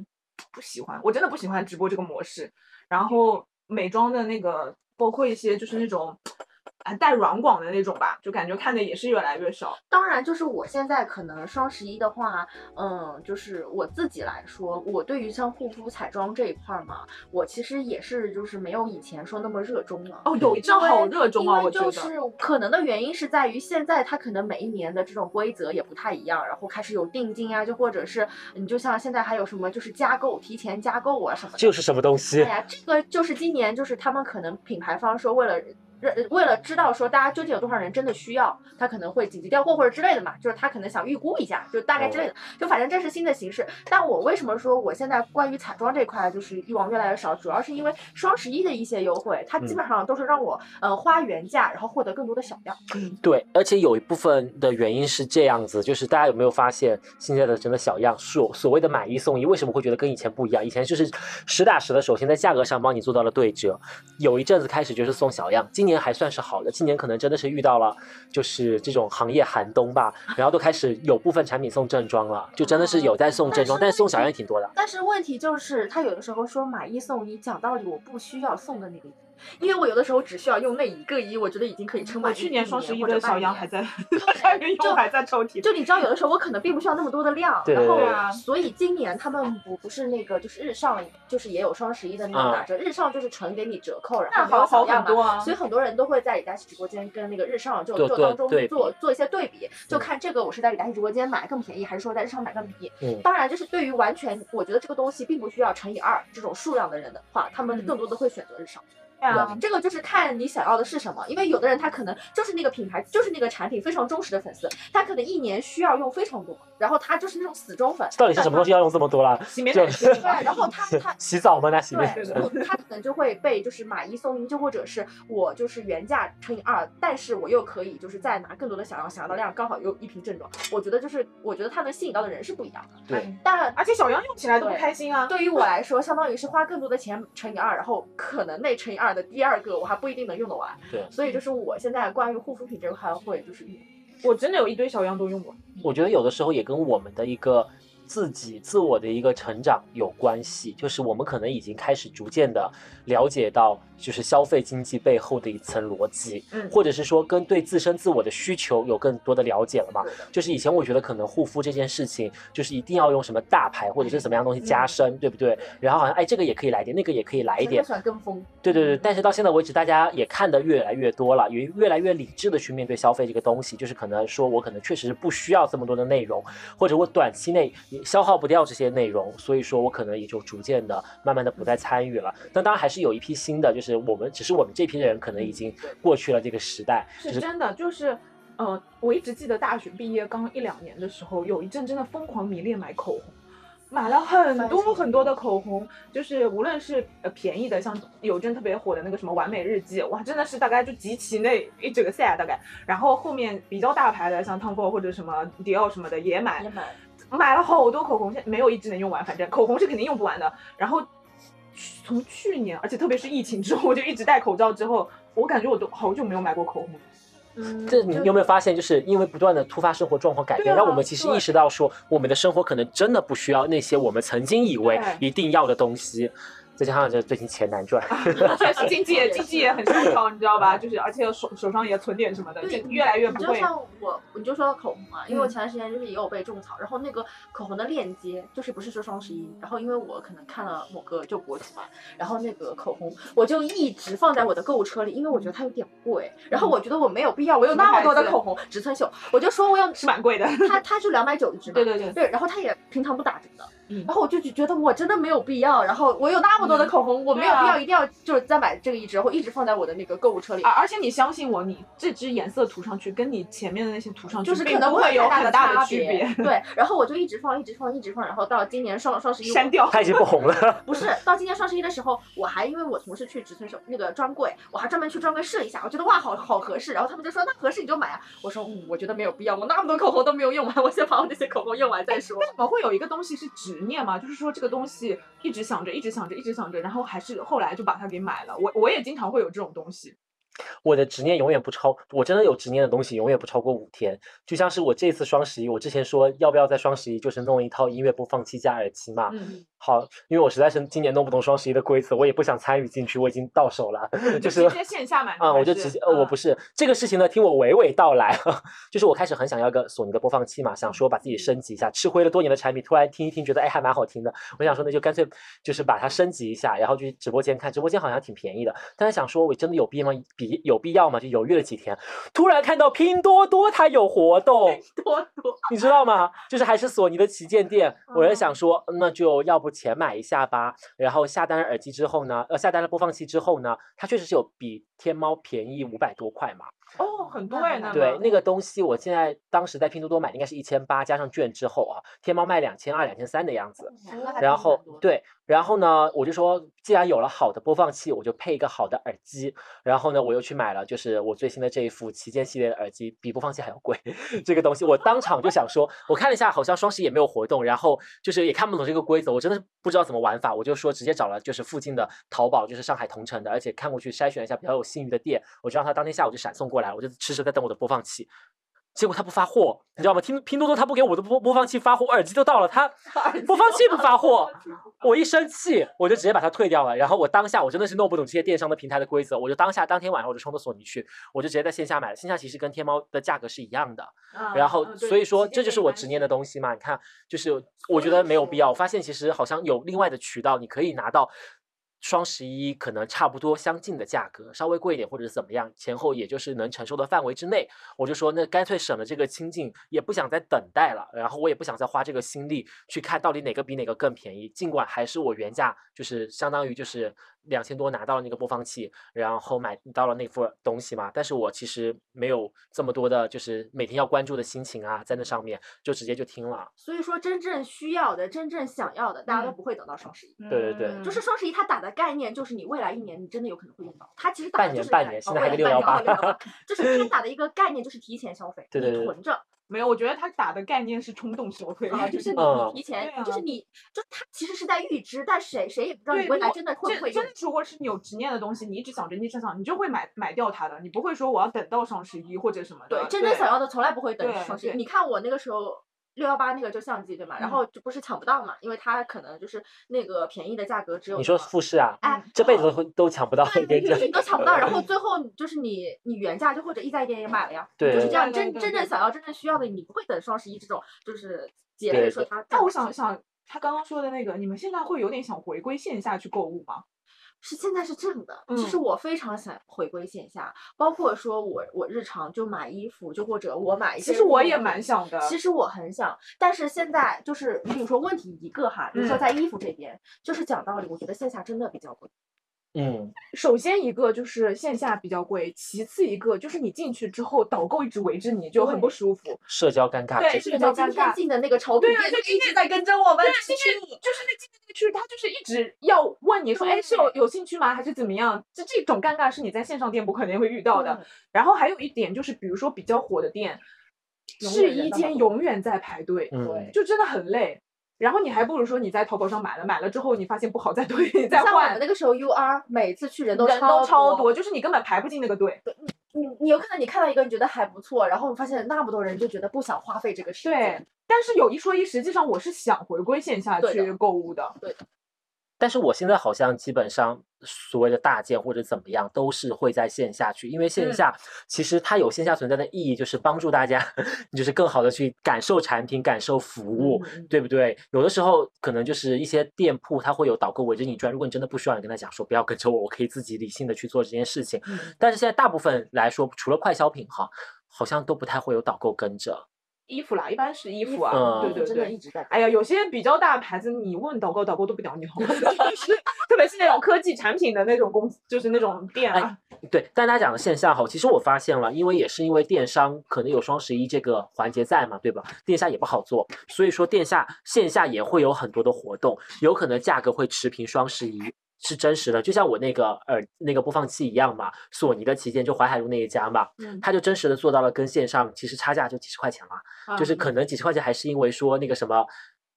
不喜欢，我真的不喜欢直播这个模式。然后美妆的那个，包括一些就是那种啊带软广的那种吧，就感觉看的也是越来越少。当然，就是我现在可能双十一的话，嗯，就是我自己来说，我对于像护肤彩妆这一块儿嘛，我其实也是就是没有以前说那么热衷了。哦，有一阵好热衷啊，因为我觉得。就是可能的原因是在于现在它可能每一年的这种规则也不太一样，然后开始有定金啊，就或者是你就像现在还有什么就是加购、提前加购啊什么的。就是什么东西哎？呀，这个就是今年就是他们可能品牌方说为了。认为了知道说大家究竟有多少人真的需要，他可能会紧急调货或者之类的嘛，就是他可能想预估一下，就大概之类的，就反正这是新的形式。但我为什么说我现在关于彩妆这块就是欲望越来越少，主要是因为双十一的一些优惠，它基本上都是让我呃花原价，然后获得更多的小样。对，而且有一部分的原因是这样子，就是大家有没有发现现在的真的小样所所谓的买一送一，为什么会觉得跟以前不一样？以前就是实打实的，首先在价格上帮你做到了对折，有一阵子开始就是送小样，今年还算是好的，今年可能真的是遇到了就是这种行业寒冬吧，然后都开始有部分产品送正装了，就真的是有在送正装，但是送小样也挺多的。但是问题就是，他有的时候说买一送一，讲道理我不需要送的那个一，因为我有的时候只需要用那一个一，我觉得已经可以撑我满去年双十一或者的小半年样还在 就，还在抽屉。就你知道，有的时候我可能并不需要那么多的量，然后所以今年他们不不是那个就是日上，就是也有双十一的那种打折，日上就是纯给你折扣，然那后有好样多啊。所以很多人都会在李佳琦直播间跟那个日上就就当中做做一些对比，就嗯看这个我是在李佳琦直播间买更便宜，还是说在日上买更便宜。嗯当然，就是对于完全我觉得这个东西并不需要乘以二这种数量的人的话，他们嗯更多的会选择日上。对啊，这个就是看你想要的是什么，因为有的人他可能就是那个品牌，就是那个产品非常忠实的粉丝，他可能一年需要用非常多，然后他就是那种死忠粉。到底是什么东西要用这么多啦？洗面奶洗对，然后他他 洗澡吗？那洗面奶，对然后他可能就会被就是买一送一，就或者是我就是原价乘以二，但是我又可以就是再拿更多的想要，想要的量刚好又一瓶正装。我觉得就是我觉得它能吸引到的人是不一样的，对，但而且小样用起来都不开心啊。对于我来说，相当于是花更多的钱乘以二，然后可能那乘以二的第二个我还不一定能用得完。对所以就是我现在关于护肤品这块会就是我真的有一堆小样都用过。我觉得有的时候也跟我们的一个自己自我的一个成长有关系，就是我们可能已经开始逐渐的了解到，就是消费经济背后的一层逻辑，嗯或者是说跟对自身自我的需求有更多的了解了嘛。就是以前我觉得可能护肤这件事情，就是一定要用什么大牌或者是怎么样东西加深，对不对？然后好像哎这个也可以来点，那个也可以来一点喜欢跟风，对对对，但是到现在为止，大家也看得越来越多了，也越来越理智的去面对消费这个东西，就是可能说我可能确实是不需要这么多的内容，或者我短期内也消耗不掉这些内容，所以说我可能也就逐渐的、慢慢的不再参与了。那当然还是有一批新的，就是我们只是我们这批人可能已经过去了这个时代，就是是真的，就是，呃，我一直记得大学毕业刚一两年的时候，有一阵真的疯狂迷恋买口红。买了很多很多的口红，就是无论是呃便宜的，像有阵特别火的那个什么完美日记，哇，真的是大概就集齐那一整个 set 大概。然后后面比较大牌的，像 Tom Ford 或者什么迪奥什么的也买也，买。买了好多口红，现在没有一支能用完，反正口红是肯定用不完的。然后从去年，而且特别是疫情之后，我就一直戴口罩之后，我感觉我都好久没有买过口红了。嗯，这你有没有发现，就是因为不断的突发生活状况改变，啊让我们其实意识到说，我们的生活可能真的不需要那些我们曾经以为一定要的东西。再加上这最近钱难赚，确实经济也 经济也很萧条，你知道吧？就是而且手手上也存点什么的，就对，越来越不会。你就像我，你就说到口红嘛，因为我嗯前段时间就是也有被种草，然后那个口红的链接就是不是说双十一，然后因为我可能看了某个就博主嘛，然后那个口红我就一直放在我的购物车里，因为我觉得它有点贵，然后我觉得我没有必要，我有那么多的口红，植村秀，我就说我要是蛮贵的。它它就两百九一支嘛，对对对对，然后它也平常不打折的。嗯然后我就觉得我真的没有必要，然后我有那么多的口红，我没有必要一定要就是再买这个一支，我一直放在我的那个购物车里。而而且你相信我，你这支颜色涂上去，跟你前面的那些涂上去，就是可能会有很大的区别。对，然后我就一直放，一直放，一直放，然后到今年双双十一，删掉。它已经不红了。不是到今年双十一的时候，我还因为我同事去植村手那个专柜，我还专门去专柜试了一下，我觉得哇，好好合适。然后他们就说那合适你就买啊。我说嗯，我觉得没有必要，我那么多口红都没有用完，我先把我那些口红用完再说。为什么会有一个东西是执念嘛？就是说这个东西一直想着，一直想着，一直想着，然后还是后来就把它给买了。我我也经常会有这种东西。我的执念永远不超，我真的有执念的东西永远不超过五天。就像是我这次双十一，我之前说要不要在双十一就是弄一套音乐播放器加耳机嘛。嗯，好，因为我实在是今年弄不懂双十一的规则，我也不想参与进去，我已经到手了，就是直接线下买。啊、我就直接，呃，我不是这个事情呢，听我娓娓道来。就是我开始很想要个索尼的播放器嘛，想说把自己升级一下，吃灰了多年的产品，突然听一听，觉得哎还蛮好听的。我想说那就干脆就是把它升级一下，然后去直播间看，直播间好像挺便宜的。但是想说，我真的有必要吗？必有必要吗？就犹豫了几天，突然看到拼多多它有活动，多多，你知道吗？就是还是索尼的旗舰店，我嗯就想说，那就要不钱买一下吧。然后下单了耳机之后呢，呃，下单了播放器之后呢，它确实是有比天猫便宜五百多块嘛。哦，很多哎，那，对那个东西我现在当时在拼多多买应该是一千八，加上券之后啊，天猫卖两千二、两千三的样子。然后对，然后呢，我就说，既然有了好的播放器，我就配一个好的耳机。然后呢，我又去买了，就是我最新的这一副旗舰系列的耳机，比播放器还要贵。这个东西我当场就想说，我看了一下，好像双十一也没有活动，然后就是也看不懂这个规则，我真的是不知道怎么玩法，我就说直接找了就是附近的淘宝，就是上海同城的，而且看过去筛选一下比较有信誉的店，我就让他当天下午就闪送过来，我就迟迟在等我的播放器。结果他不发货，你知道吗？拼拼多多他不给我的播播放器发货，耳机都到了，他 播放器不发货，我一生气，我就直接把它退掉了。然后我当下我真的是弄不懂这些电商的平台的规则，我就当下当天晚上我就冲到索尼去，我就直接在线下买了。线下其实跟天猫的价格是一样的，然后所以说这就是我执念的东西嘛。你看，就是我觉得没有必要。我发现其实好像有另外的渠道，你可以拿到。双十一可能差不多相近的价格，稍微贵一点或者怎么样，前后也就是能承受的范围之内。我就说那干脆省了这个清净，也不想再等待了，然后我也不想再花这个心力去看到底哪个比哪个更便宜。尽管还是我原价就是相当于就是两千多拿到了那个播放器，然后买到了那副东西嘛，但是我其实没有这么多的就是每天要关注的心情啊，在那上面就直接就听了。所以说真正需要的、真正想要的，大家都嗯不会等到双十一。对对对嗯就是双十一它打的概念，就是你未来一年你真的有可能会用到。它其实打半年半的就是未来年现在还个哦未来半年618哦618 就是它 打的一个概念就是提前消费，对对对你囤着没有，我觉得他打的概念是冲动消费，啊，就是你提前就是你就他其实是在预知，但谁谁也不知道，你未来真的会不会用真如果是你有执念的东西，你一直想着，你一直想，你就会买买掉它的，你不会说我要等到双十一或者什么的。对，真正想要的从来不会等对双十一。你看我那个时候六幺八那个就相机对吗，然嗯后就不是抢不到嘛，因为它可能就是那个便宜的价格只有你说富士啊，哎，这辈子都都抢不到，对，对对你你都抢不到，然后 最后就是你你原价就或者一家一点也买了呀，对就是这样。真真正想要真正需要的，你不会等双十一这种就是节对日说它。那我想想，他刚刚说的那个，你们现在会有点想回归线下去购物吗？是现在是这样的，嗯其实我非常想回归线下，包括说我我日常就买衣服，就或者我买一些。其实我也蛮。想的。其实我很想，但是现在就是，比如说问题一个哈，比如说嗯在衣服这边，就是讲道理，我觉得线下真的比较贵。嗯，首先一个就是线下比较贵，其次一个就是你进去之后导购一直围着你，就很不舒服。社交尴尬，对是比我们今较尴尬天进的那个潮品对啊店，就一直在跟着我们对，进就是去。就是那进那个区，他就是一直要问你说，哎，是有有兴趣吗？还是怎么样？就这种尴尬是你在线上店铺肯定会遇到的。嗯然后还有一点就是，比如说比较火的店，永试衣间永远在排队，嗯对，就真的很累。然后你还不如说你在淘宝上买了，买了之后你发现不好再退 再像我们换，那个时候 U R 每次去人都人超都超多，就是你根本排不进那个队。你你有可能你看到一个你觉得还不错，然后发现那么多人就觉得不想花费这个时间。对，但是有一说一，实际上我是想回归线下去购物的。但是我现在好像基本上所谓的大件或者怎么样，都是会在线下去，因为线嗯下其实它有线下存在的意义，就是帮助大家，就是更好的去感受产品、感受服务，对不对？有的时候可能就是一些店铺它会有导购围着你转，如果你真的不需要，你跟他讲说不要跟着我，我可以自己理性的去做这件事情。嗯但是现在大部分来说，除了快消品哈，好像都不太会有导购跟着。衣服啦，一般是衣服啊，嗯对对真的对。一直在。哎呀，有些比较大的牌子，你问导购，导购都不屌你，好吗？就是特别是那种科技产品的那种公司，就是那种店啊。对，但大家讲的线下哈，其实我发现了，因为也是因为电商可能有双十一这个环节在嘛，对吧？店下也不好做，所以说店下线下也会有很多的活动，有可能价格会持平双十一。是真实的，就像我那个耳那个播放器一样嘛，索尼的旗舰就淮海路那一家嘛，嗯它就真实的做到了跟线上其实差价就几十块钱嘛，就是嗯可能几十块钱还是因为说那个什么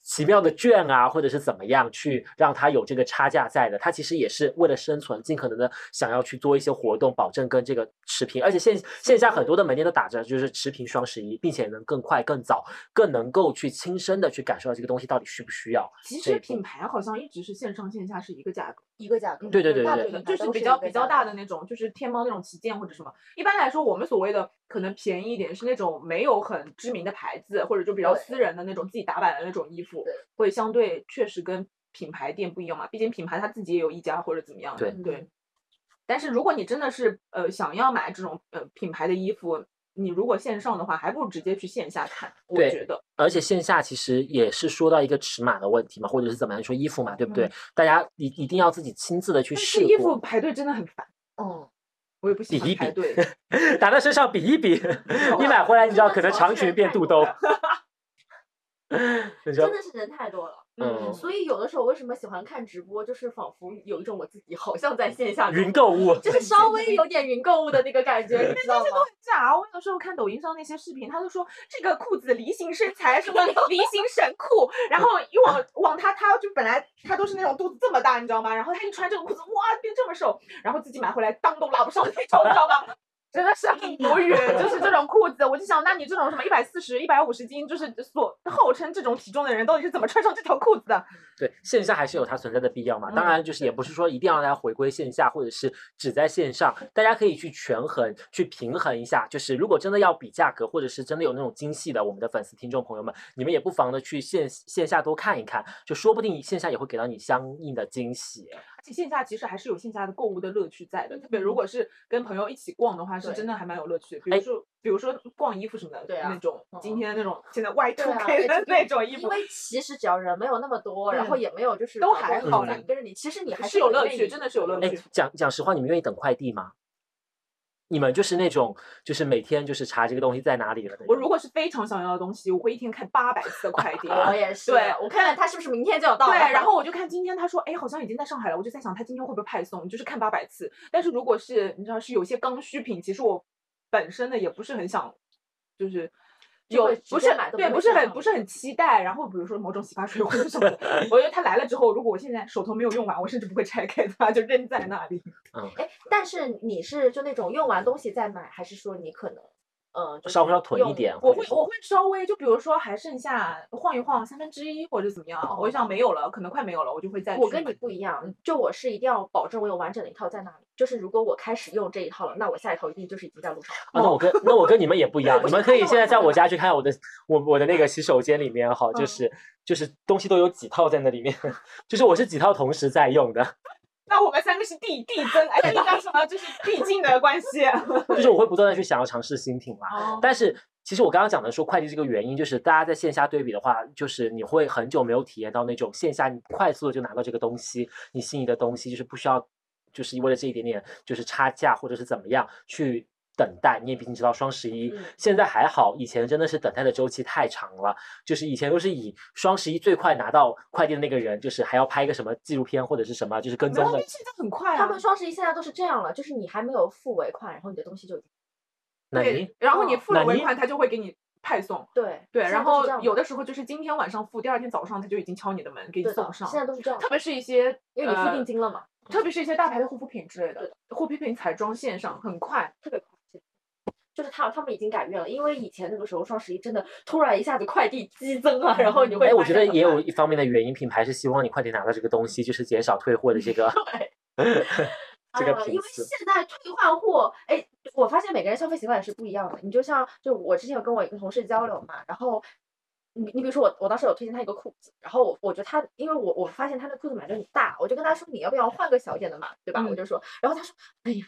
奇妙的券啊，或者是怎么样去让它有这个差价在的。它其实也是为了生存，尽可能的想要去做一些活动，保证跟这个持平。而且线线下很多的门店都打着就是持平双十一，并且能更快、更早、更能够去亲身的去感受到这个东西到底需不需要。其实品牌好像一直是线上线下是一个价格。一个价格。对对对对就是比较比较大的那种，就是天猫那种旗舰或者什么。一般来说，我们所谓的可能便宜一点是那种没有很知名的牌子，或者就比较私人的那种自己打版的那种衣服，会相对确实跟品牌店不一样嘛。毕竟品牌它自己也有一家或者怎么样的。对对。但是如果你真的是呃想要买这种呃品牌的衣服，你如果线上的话，还不如直接去线下看。我觉得，而且线下其实也是说到一个尺码的问题嘛，或者是怎么样说衣服嘛，对不对？嗯大家一一定要自己亲自的去试衣服，排队真的很烦，嗯，我也不喜比一比欢排队。打在身上比一比，你买回来你知道可能长裙变肚兜。真的是人太多了。嗯所以有的时候为什么喜欢看直播，就是仿佛有一种我自己好像在线下云购物，就是稍微有点云购物的那个感觉，你知道吗？假，我有时候看抖音上那些视频，他就说这个裤子梨形身材，什么梨形神裤，然后一往往他他就本来他都是那种肚子这么大，你知道吗？然后他一穿这个裤子，哇，变这么瘦，然后自己买回来裆都拉不上那种，你知道吗？真的是很无语，就是这种裤子，我就想，那你这种什么一百四十、一百五十斤，就是所号称这种体重的人，到底是怎么穿上这条裤子的？对线下还是有它存在的必要嘛。当然，就是也不是说一定要让大家回归线下，或者是只在线上，大家可以去权衡、去平衡一下。就是如果真的要比价格，或者是真的有那种精细的，我们的粉丝听众朋友们，你们也不妨的去线线下多看一看，就说不定线下也会给到你相应的惊喜。线下其实还是有线下的购物的乐趣在的，特别如果是跟朋友一起逛的话，是真的还蛮有乐趣的。比哎如说，比如说逛衣服什么的，对啊那种嗯今天那种。现在 two 啊 K 的那种衣服，因为。其实只要人没有那么多，然后嗯也没有就是都还好啦跟着你，其实你还是有乐趣真的是有乐哎趣，讲讲实话，你们愿意等快递吗？你们就是那种，就是每天就是查这个东西在哪里了。我如果是非常想要的东西，我会一天看八百次的快 递。我也是，对我看看他是不是明天就要到了。对，然后我就看今天他说，哎，好像已经在上海了，我就在想他今天会不会派送，就是看八百次。但是如果是你知道是有些刚需品，其实我本身呢也不是很想，就是有不是对，不是很不是很期待。然后比如说某种洗发水 或者什么，我觉得它来了之后，如果我现在手头没有用完，我甚至不会拆开它，就扔在那里。嗯哎，但是你是就那种用完东西再买，还是说你可能嗯，就是稍微要囤一点我会我会稍微就比如说还剩下晃一晃三分之一或者怎么样，我想没有了，可能快没有了，我就会再去我跟你不一样，就我是一定要保证我有完整的一套在那里。就是如果我开始用这一套了，那我下一套一定就是已经在路上了。啊，那我跟那我跟你们也不一 样，你们可以现在在我家去看我的我我的那个洗手间里面哈，就嗯是就是东西都有几套在那里面，就是我是几套同时在用的，那我们三个是递递增，哎，那叫什么？就是递进的关系。就是我会不断的去想要尝试新品嘛。哦但是其实我刚刚讲的说快递这个原因，就是大家在线下对比的话，就是你会很久没有体验到那种线下你快速的就拿到这个东西，你心仪的东西，就是不需要，就是为了这一点点就是差价或者是怎么样去等待。你也毕竟知道双十一、嗯现在还好，以前真的是等待的周期太长了，就是以前都是以双十一最快拿到快递的那个人，就是还要拍一个什么纪录片或者是什么，就是跟踪的。现在很快啊。他们双十一现在都是这样了，就是你还没有付尾款，然后你的东西就已经那你对，然后你哦付了尾款，他就会给你派送。对对，然后有的时候就是今天晚上付，第二天早上他就已经敲你的门给你送上。现在都是这样特，别是一些因为你付呃定金了嘛，特别是一些大牌的护肤品之类的，护肤品彩妆线上很快。特别快。就是他他们已经改变了，因为以前那个时候双十一真的突然一下子快递激增啊，然后你会哎，我觉得也有一方面的原因，品牌是希望你快点拿到这个东西，就是减少退货的这个 这个呃，因为。现在退换货，哎，我发现每个人消费习惯也是不一样的。你就像，就我之前有跟我一个同事交流嘛，然后你你比如说我，我当时有推荐他一个裤子，然后我我觉得他，因为我我发现他那裤子买的很大，我就跟他说你要不要换个小一点的码，对吧？我嗯就说，然后他说，哎呀，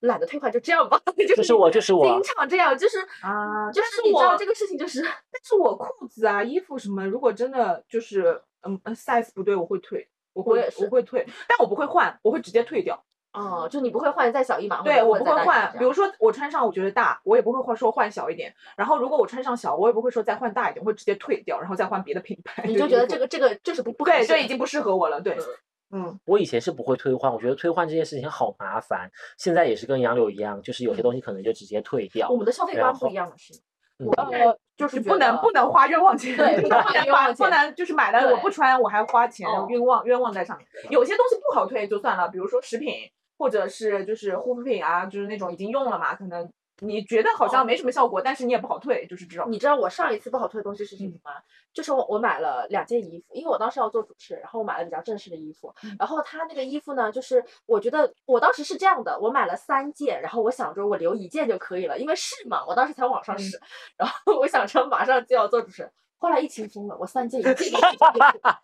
懒得退换，就这样吧，就 就是是我，就是我经，常这样，就是啊就是你知道这个事情就是，但是我裤子啊、衣服什么，如果真的就是嗯呃 size 不对，我会退，我会我会退，但我不会换，我会直接退掉。哦，就你不会换再小一码，对，我不会换。比如说我穿上我觉得大，我也不会换说换小一点。然后如果我穿上小，我也不会说再换大一点，我会直接退掉，然后再换别的品牌。你就觉得这个这个就是不不合对，适这已经不适合我了。对，嗯，我以前是不会退换，我觉得退换这件事情好麻烦。现在也是跟杨柳一样，就是有些东西可能就直接退掉我。们的消费观不一样了，是我呃，就是不能不能花冤枉钱，对不能花冤枉不能就是买了我不穿，我还花钱哦冤枉冤枉在上面。有些东西不好退就算了，比如说食品或者是就是护肤品啊，就是那种已经用了嘛，可能你觉得好像哦没什么效果，但是你也不好退，就是这种。你知道我上一次不好退的东西是什么嗯吗？就是我我买了两件衣服，因为我当时要做主持，然后我买了比较正式的衣服，嗯然后他那个衣服呢，就是我觉得我当时是这样的，我买了三件，然后我想着我留一件就可以了，因为试嘛，我当时才网上嗯试，然后我想着马上就要做主持。后来疫情封了，我三件一件一件一件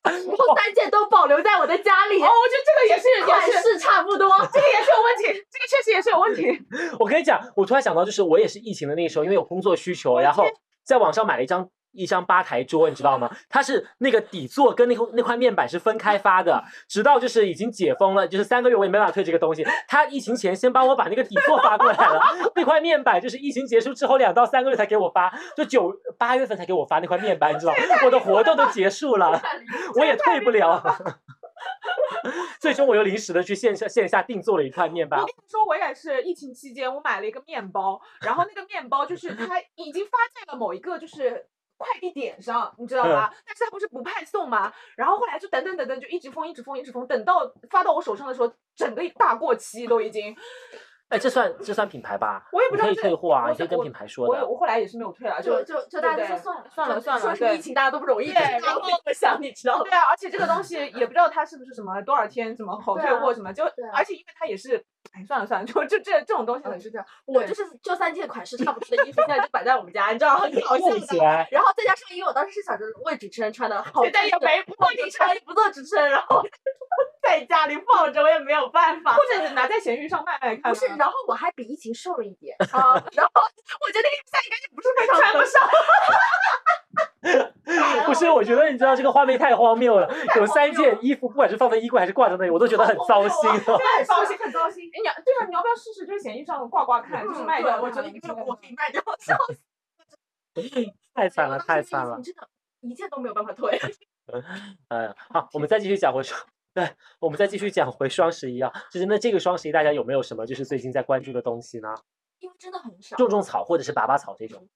然后三件都保留在我的家里，哦，我觉得这个也是款也是。式差不多。这个也是有问题，这个确实也是有问题。我跟你讲，我突然想到，就是我也是疫情的那个时候，因为有工作需求，然后在网上买了一张一张吧台桌，你知道吗？它是那个底座跟那块那块面板是分开发的，直到就是已经解封了，就是三个月我也没办法退这个东西。他疫情前先帮我把那个底座发过来了，那块面板就是疫情结束之后两到三个月才给我发，就九八月份才给我发那块面板，你知道吗？我的活动都结束了，我也退不了。最终我又临时的去线下线下定做了一块面板我跟，你说，我也是疫情期间，我买了一个面包，然后那个面包就是它已经发在了某一个就是快递点上，你知道吗？但是它不是不派送吗？然后后来就等等等等，就一直封，一直封，一直封，等到发到我手上的时候，整个大过期都已经。哎，这算这算品牌吧？我也不知道这退货啊，你可以跟品牌说的。我我后来也是没有退了，就就就就大家说算了算了算了对说是疫情大家都不容易，对然后我想，你知道吗对？啊，而且这个东西 也不知道它是不是什么多少天什么好退货什么，就啊而且因为它也是，哎，算了算了，就就这这种东西很嗯，是这样。我就是就三件款式差不多的衣服，现在就摆在我们家，你知道很 搞笑的。用起来，然后再加上，因为我当时是想着为主持人穿的，好现在也没 不做主持人不做主持人，然后在家里放着，我也没有办法或。者拿在闲鱼上卖卖看啊。不是，然后我还比疫情瘦了一点啊，然后我觉得那个衣服现在应该就不是非常穿不上。不是，我觉得你知道这个画面太荒谬了，有三件衣服，不管是放在衣柜还是挂在那里，我都觉得很糟心。真的 很糟心，很糟心。哎，你要对啊，你要不要试试？就是闲鱼上挂挂看，就是卖掉我觉得因为我可以卖掉，笑死。太惨了，太惨了那个衣服。真的，一件都没有办法退。嗯，好，我们再继续讲回双，对，我们再继续讲回双十一啊。就是那这个双十一，大家有没有什么就是最近在关注的东西呢？因为真的很少。种种草或者是拔拔草这种。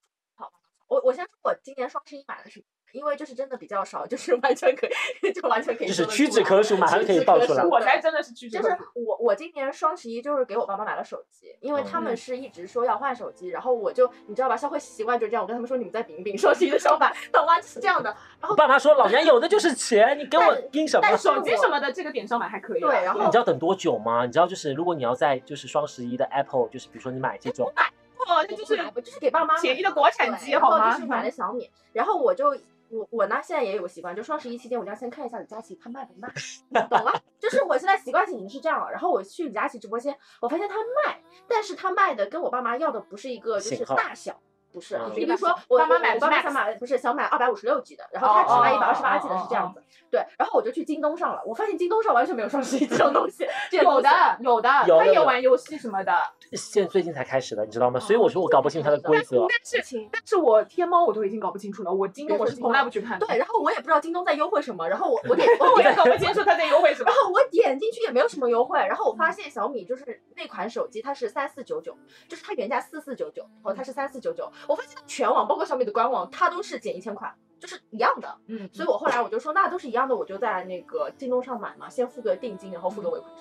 我我先说我今年双十一买了什么，因为就是真的比较少，就是完全可以，就完全可以就是屈指可数，马上可以报出来。我才真的是屈指就是。我我今年双十一就是给我爸妈买了手机，因为他们嗯是一直说要换手机，然后我就你知道吧，消费习惯就是这样，我跟他们说你们再饼饼，双十一的时候买，懂吗？就是这样的。我爸妈说老娘有的就是钱，你给我但盯什么？但手机什么的，这个点上买还可以啊。对然后你知道等多久吗？你知道就是如果你要在就是双十一的 Apple，就是比如说你买这种，哦，这就是我就是给爸妈买便宜的国产机好吗然后就是买了小米，然后我就我我呢现在也有个习惯，就双十一期间我就要先看一下李佳琦他卖不卖，懂吗？就是我现在习惯性已经是这样了，然后我去李佳琦直播间，我发现他卖，但是他卖的跟我爸妈要的不是一个就是大小。不是嗯，你比如说我爸妈买的我爸妈想买不是想买二百五十六 G 的，然后他只卖一百二十八 G 的，是这样子。对，然后我就去京东上了，我发现京东上完全没有双十一这种东西，有的有的，他也玩游戏什么的。现最近才开始的，你知道吗？所以我说我搞不清它的规则。但是但是我天猫我都已经搞不清楚了，我京东我是从来不去看的。对，然后我也不知道京东在优惠什么，然后我 我点我我也点搞不清楚它在优惠什么然。后我点进去也没有什么优惠，然后我发现小米就是那款手机它是三四九九，就是它原价四四九九，然后它是三四九九。我发现全网包括小米的官网，它都是减一千块，就是一样的。嗯，所以我后来我就说，那都是一样的，我就在那个京东上买嘛，先付个定金，然后付个尾款。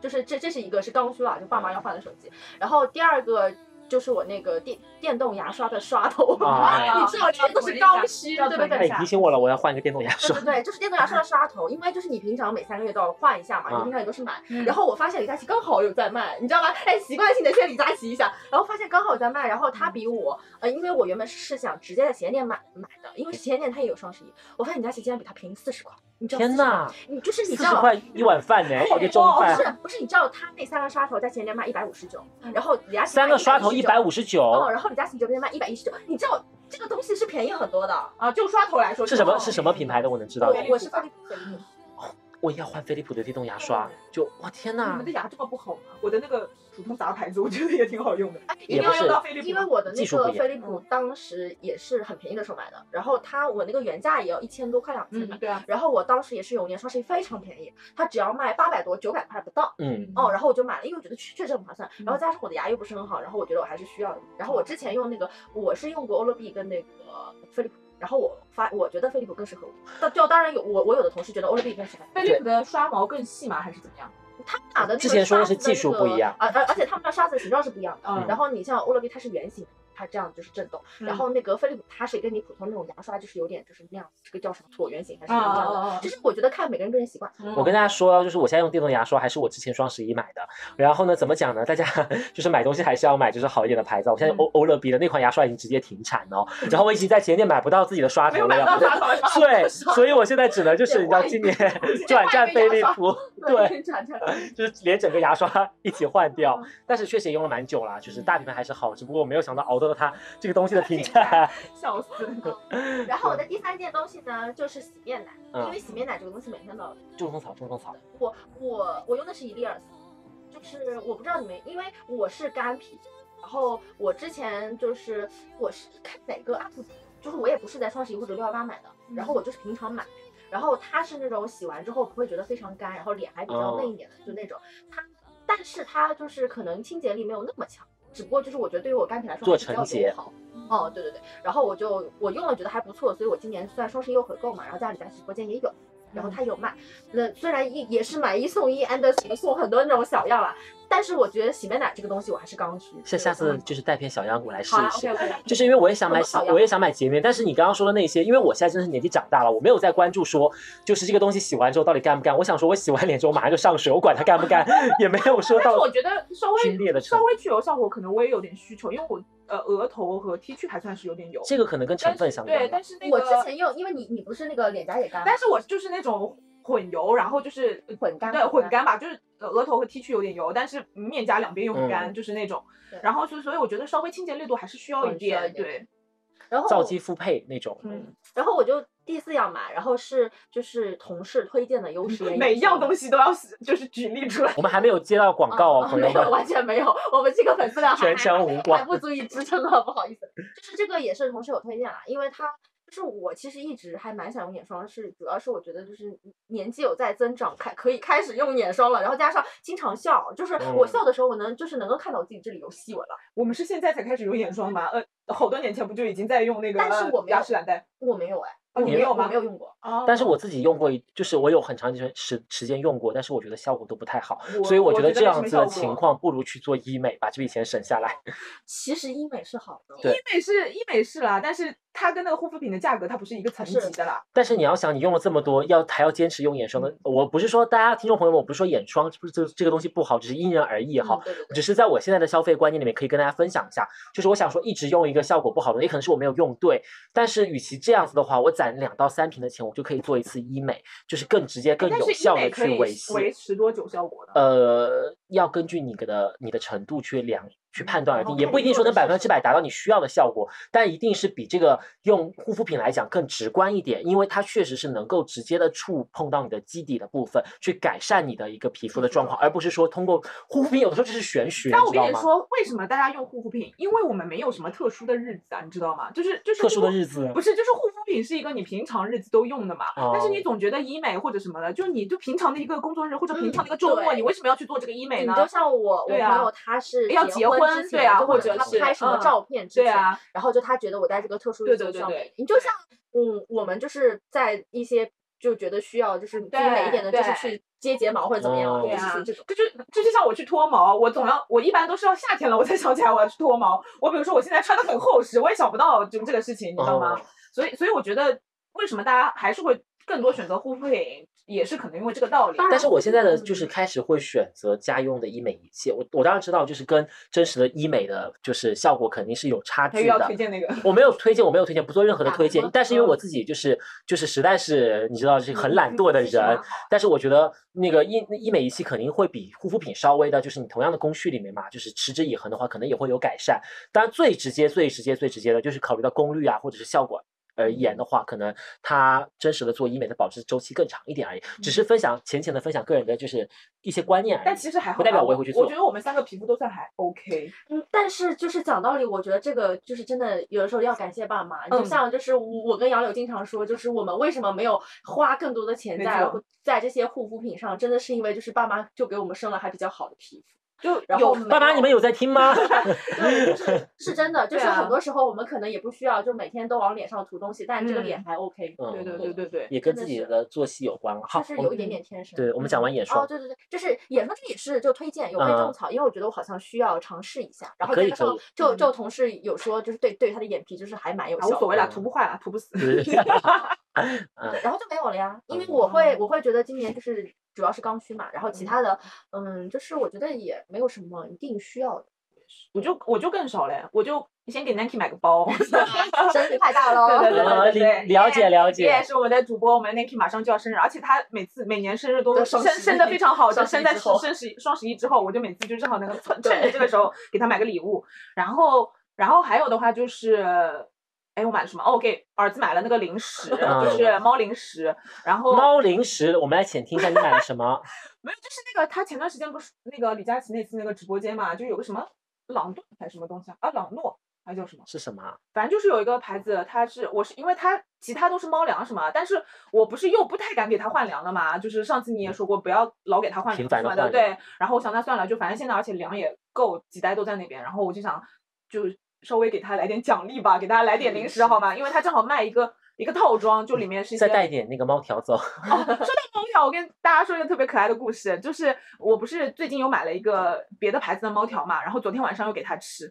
就是这这是一个是刚需啊，就爸妈要换的手机。然后第二个就是我那个电电动牙刷的刷头，啊你知道这个都是刚需，要对不对哎，提醒我了，我要换一个电动牙刷对。对对，就是电动牙刷的刷头，因为就是你平常每三个月都要换一下嘛，啊你平常也都是买。嗯然后我发现李佳琦刚好有在卖，你知道吗？哎，习惯性的先李佳琦一下，然后发现刚好有在卖，然后他比我，呃，因为我原本是想直接在旗舰店买买的，因为旗舰店它也有双十一，我发现李佳琦竟然比它便宜四十块，你知道？天哪，你就是你知道。四十块一碗饭呢，一个中哦，不，是不是，你知道他那三个刷头在鞋店卖一百五十九，然后李佳琦三个刷头一百五五十九，哦，然后李佳琦这边卖一百一十九，你知道这个东西是便宜很多的。啊，就刷头来说是什么是什么品牌的？我能知道我吗？我是飞利浦，飞利浦。我也要换飞利浦的电动牙刷，就哇天哪你们！的牙这么不好吗？我的那个普通杂牌子，我觉得也挺好用的。一定要用到飞利浦，因为我的那个飞利浦当时也是很便宜的时候买的，然后它我那个原价也要一千多块两千的，嗯，对啊，然后我当时也是有一年双十一非常便宜，它只要卖八百多九百块不到。嗯，哦，然后我就买了，因为我觉得确确实很划算，嗯然后加上我的牙又不是很好，然后我觉得我还是需要的。然后我之前用那个，我是用过欧乐 B 跟那个飞利浦，然后我发我觉得飞利浦更适合我。但就当然有我我有的同事觉得欧乐 B 更适合，飞利浦的刷毛更细吗？还是怎么样？他们俩的那个之前说的是刷子技术那个不一样而而而且他们的刷子形状是不一样的。嗯然后你像欧乐 B 它是圆形，它这样就是震动，然后那个飞利浦它是跟你普通那种牙刷就是有点就是那样，这个叫什么椭圆形还是什么样啊的？就是我觉得看每个人个人习惯。我跟大家说，就是我现在用电动牙刷还是我之前双十一买的。然后呢，怎么讲呢？大家 就是买东西还是要买就是好一点的牌子。我现在欧欧乐 B 的那款牙刷已经直接停产了哦，然后我已经在前店买不到自己的刷头了。对，所以我现在只能就是你知道今年转战飞利浦，对。就是连整个牙刷一起换掉。但是确实也用了蛮久啦，就是大品牌还是好，只不过我没有想到熬到了它这个东西的评 价。笑死。然后我的第三件东西呢，就是洗面奶，嗯因为洗面奶这个东西每天都要种种草，种种草。我我我用的是伊利尔斯，就是我不知道你们，因为我是干皮，然后我之前就是我是看哪个 UP 主，就是我也不是在双十一或者六幺八买的，然后我就是平常买，然后它是那种洗完之后不会觉得非常干，然后脸还比较嫩一点的，就那种它，但是它就是可能清洁力没有那么强，只不过就是我觉得对于我干皮来说做还是比较友好。哦，对对对，然后我就我用了觉得还不错，所以我今年虽然双十一有回购嘛，然后家里在直播间也有。然后他有卖，那虽然一也是买一送一，and 什么送很多那种小样啦，但是我觉得洗面奶这个东西我还是刚需。下下次就是带片小样过来试一试。就是因为我也想买什么好，样我也想买洁面，但是你刚刚说的那些，因为我现在真的是年纪长大了，我没有在关注说，就是这个东西洗完之后到底干不干。我想说，我洗完脸之后马上就上水，我管它干不干，也没有说到但是我觉得稍。微稍微去油效果，可能我也有点需求，因为我呃额头和 T 区还算是有点油。这个可能跟成分相关对。但是那个我之前用，因为你你不是那个脸颊也干，但是我就是那种混油，然后就是混干对混干吧，就是呃额头和 T 区有点油，但是面颊两边又很干，嗯就是那种。然后所以所以我觉得稍微清洁力度还是需要一点对，然后皂基复配那种，嗯，然后我就第四样嘛，然后是就是同事推荐的优时颜 每一样东西西都要就是举例出来。我们还没有接到广告哦，朋友没有们。完全没有，我们这个粉丝量还全程无还不足以支撑了，不好意思。就是这个也是同事有推荐啦，因为它就是我其实一直还蛮想用眼霜，是主要是我觉得就是年纪有在增长，开可以开始用眼霜了，然后加上经常笑，就是我嗯笑的时候，我能就是能够看到我自己这里有细纹了。我们是现在才开始用眼霜吗？呃，好多年前不就已经在用那个但是我没有雅诗兰黛？我没有哎，哦我没有，我你没有吗没有用过。哦但是我自己用过一，就是我有很长一段时时间用过，但是我觉得效果都不太好，所以我我觉得这样子的情况不如去做医美，把这笔钱省下来。其实医美是好的，医美是医美是啦，但是它跟那个护肤品的价格它不是一个层级的啦。但是你要想，你用了这么多，要还要坚持用眼霜的，我不是说大家听众朋友们，我不是说眼霜不是这这个东西不好，只是因人而异哈。嗯对对对只是在我现在的消费观念里面，可以跟大家分享一下，就是我想说，一直用一个效果不好的，也可能是我没有用对。但是与其这样子的话，我攒两到三瓶的钱，我就可以做一次医美，就是更直接、更有效的去维系。维持多久效果呢？呃，要根据你的你的程度去量去判断而定，也不一定说能百分之百达到你需要的效果，但一定是比这个用护肤品来讲更直观一点，因为它确实是能够直接的触碰到你的基底的部分，去改善你的一个皮肤的状况，而不是说通过护肤品有的时候就是玄学，但我？跟你说，为什么大家用护肤品？因为我们没有什么特殊的日子啊，你知道吗？就是就是特殊的日子不是，就是护肤品是一个你平常日子都用的嘛。但是你哦总觉得医美或者什么的，就你就平常的一个工作日或者平常的一个嗯周末，对你为什么要去做这个医美呢？你就像我，我朋友他是要结婚婚对啊或者是他拍什么嗯照片之前，对啊，然后就他觉得我在这个特殊对日子对对对上面，你就像嗯，我们就是在一些就觉得需要就是精美一点的，就是去接睫毛或者怎么样，哦对啊就是这种。这就这就像我去脱毛，我总要我一般都是要夏天了我才想起来我要去脱毛。我比如说我现在穿的很厚实，我也想不到就这个事情，你知道吗？哦所以所以我觉得为什么大家还是会更多选择护肤品，也是可能因为这个道理。但是我现在的嗯就是开始会选择家用的医美仪器，我我当然知道，就是跟真实的医美的就是效果肯定是有差距的要推。荐那个，我没有推荐，我没有推荐，不做任何的推荐。但是因为我嗯自己就是就是实在是你知道是很嗯懒惰的人但是我觉得那个医医美仪器肯定会比护肤品稍微的，就是你同样的工序里面嘛，就是持之以恒的话，可能也会有改善。当然最直接、最直接、最直接的就是考虑到功率啊，或者是效果。而言的话，可能他真实的做医美的保质周期更长一点而已，只是分享浅浅的分享个人的就是一些观念而已。但其实还好，不代表我也会去做我觉得我们三个皮肤都算还 OK。嗯，但是就是讲道理，我觉得这个就是真的，有的时候要感谢爸妈。就嗯像就是我跟杨柳经常说，就是我们为什么没有花更多的钱在在这些护肤品上，真的是因为就是爸妈就给我们生了还比较好的皮肤。就有爸妈，你们有在听吗？对，就 是是真的，就是很多时候我们可能也不需要就每天都往脸上涂东西，但这个脸嗯还 OK，嗯对对对对对，也跟自己的作息有关了。好就，是有一点点天生。对我们讲完眼霜哦，，对对对，就是眼霜这也是就推荐有非嗯种草，因为我觉得我好像需要尝试一下。然后可以再加上可以就就嗯同事有说，就是对对他的眼皮就是还蛮有效无所谓啦，嗯涂不坏啦，涂不死。会我会觉得今年就是主要是刚需嘛，然后其他的嗯，就是我觉得也没有什么一定需要的。我就我就更少嘞，我就先给 Nike 买个包。声音太大了。对对对呃对对，了解了解也是我的主播，我们 Nike 马上就要生日，而且他每次每年生日都都生生的非常好，就生在一之后生十双十一之后，我就每次就正好那个趁趁着这个时候给他买个礼物，然后然后还有的话就是。哎，我买了什么？哦，我给儿子买了那个零食，就是猫零食。然后猫零食，我们来浅听一下你买了什么？没有，就是那个他前段时间不是那个李佳琦那次那个直播间嘛，就有个什么朗顿还是什么东西啊？啊，朗诺还叫什么？是什么啊？反正就是有一个牌子，它是我是因为它其他都是猫粮什么，但是我不是又不太敢给它换粮了嘛，就是上次你也说过不要老给它换频粮什么的，对。然后我想那算了，就反正现在而且粮也够，几袋都在那边，然后我就想就稍微给他来点奖励吧，给大家来点零食好吗？因为他正好卖一个一个套装，就里面是一些再带一点那个猫条走。哦，说到猫条，我跟大家说一个特别可爱的故事，就是我不是最近有买了一个别的牌子的猫条嘛，然后昨天晚上又给它吃，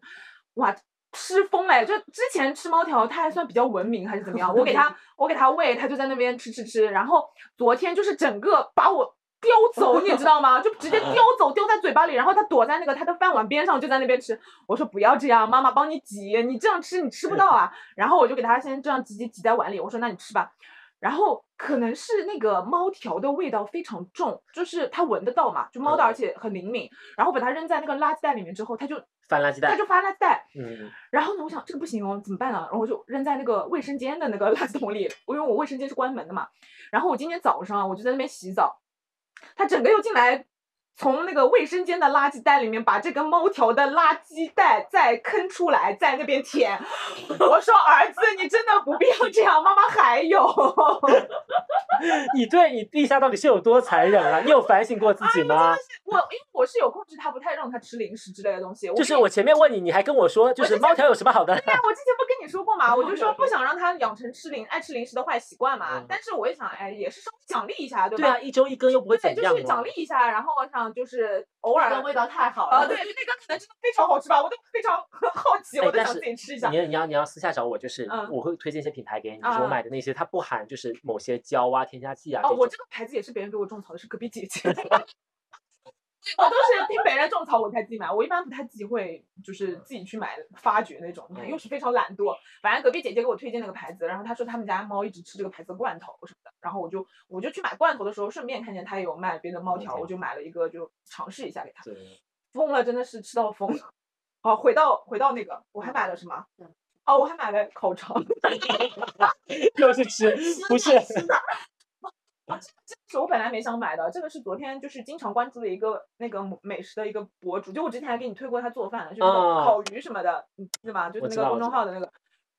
哇，吃疯了！就之前吃猫条，它还算比较文明还是怎么样？我给它 我给它喂，它就在那边吃吃吃，然后昨天就是整个把我。叼走，你知道吗？就直接叼走，叼在嘴巴里，然后它躲在那个它的饭碗边上，就在那边吃。我说不要这样，妈妈帮你挤，你这样吃你吃不到啊。然后我就给它先这样挤挤挤在碗里，我说那你吃吧。然后可能是那个猫条的味道非常重，就是它闻得到嘛，就猫的，嗯而且很灵敏。然后把它扔在那个垃圾袋里面之后，它就翻垃圾袋它就。翻垃圾袋。嗯，然后呢，我想这个不行哦，怎么办呢？然后我就扔在那个卫生间的那个垃圾桶里，因为我卫生间是关门的嘛。然后我今天早上我就在那边洗澡，他整个又进来从那个卫生间的垃圾袋里面把这个猫条的垃圾袋再坑出来，在那边舔。我说儿子，你真的不必要这样，妈妈还有。你对你陛下到底是有多残忍啊？你有反省过自己吗？我因为我是有控制他，不太让他吃零食之类的东西。就是我前面问你，你还跟我说，就是猫条有什么好的？对呀，我之前不跟你说过嘛，我就说不 想让他养成吃零爱吃零食的坏习惯嘛。但是我也想，哎，也是稍微奖励一下，对吧？对啊，一周一根又不会怎样。就是奖励一下，然后我想就是偶尔。味道太好了。啊，对，那个可能真的非常好吃吧，我都非常 好奇，我都想自己吃一下。你你要你要私下找我，就是我会推荐一些品牌给你，就是我买的那些，它不含就是某些胶啊、添加剂啊。哦，我这个牌子也是别人给我种草的，是隔壁姐姐。我都是听别人种草我才自己买，我一般不太忌讳，就是自己去买发掘那种，又是非常懒惰。反正隔壁姐姐给我推荐那个牌子，然后她说他们家猫一直吃这个牌子的罐头什么的，然后我就我就去买罐头的时候，顺便看见他有卖别的猫条，我就买了一个，就尝试一下给他。疯了，真的是吃到疯。好，回到回到那个，我还买了什么？哦，我还买了烤肠。又是吃，不是。这是我本来没想买的，这个是昨天就是经常关注的一个那个美食的一个博主，就我之前还给你推过他做饭的，就是烤鱼什么的，对吧？就是那个公众号的那个，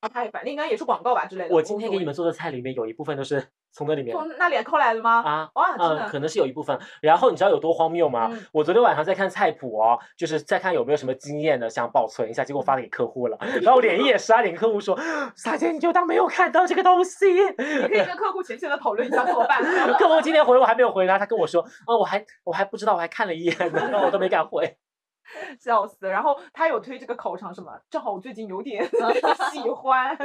他反正应该也是广告吧之类的。我今天给你们做的菜里面有一部分都是。从那里面，从那里抠来的吗？啊，哇，嗯，可能是有一部分。然后你知道有多荒谬吗？我昨天晚上在看菜谱哦，就是在看有没有什么经验的，想保存一下，结果发给客户了。然后连夜十二点，客户说：“撒姐，你就当没有看到这个东西。”你可以跟客户浅浅的讨论一下怎么办。客户今天回我还没有回答，他跟我说：“啊，我还我还不知道，我还看了一眼呢，然后我都没敢回。”笑死！然后他有推这个烤肠什么，正好我最近有点 喜欢，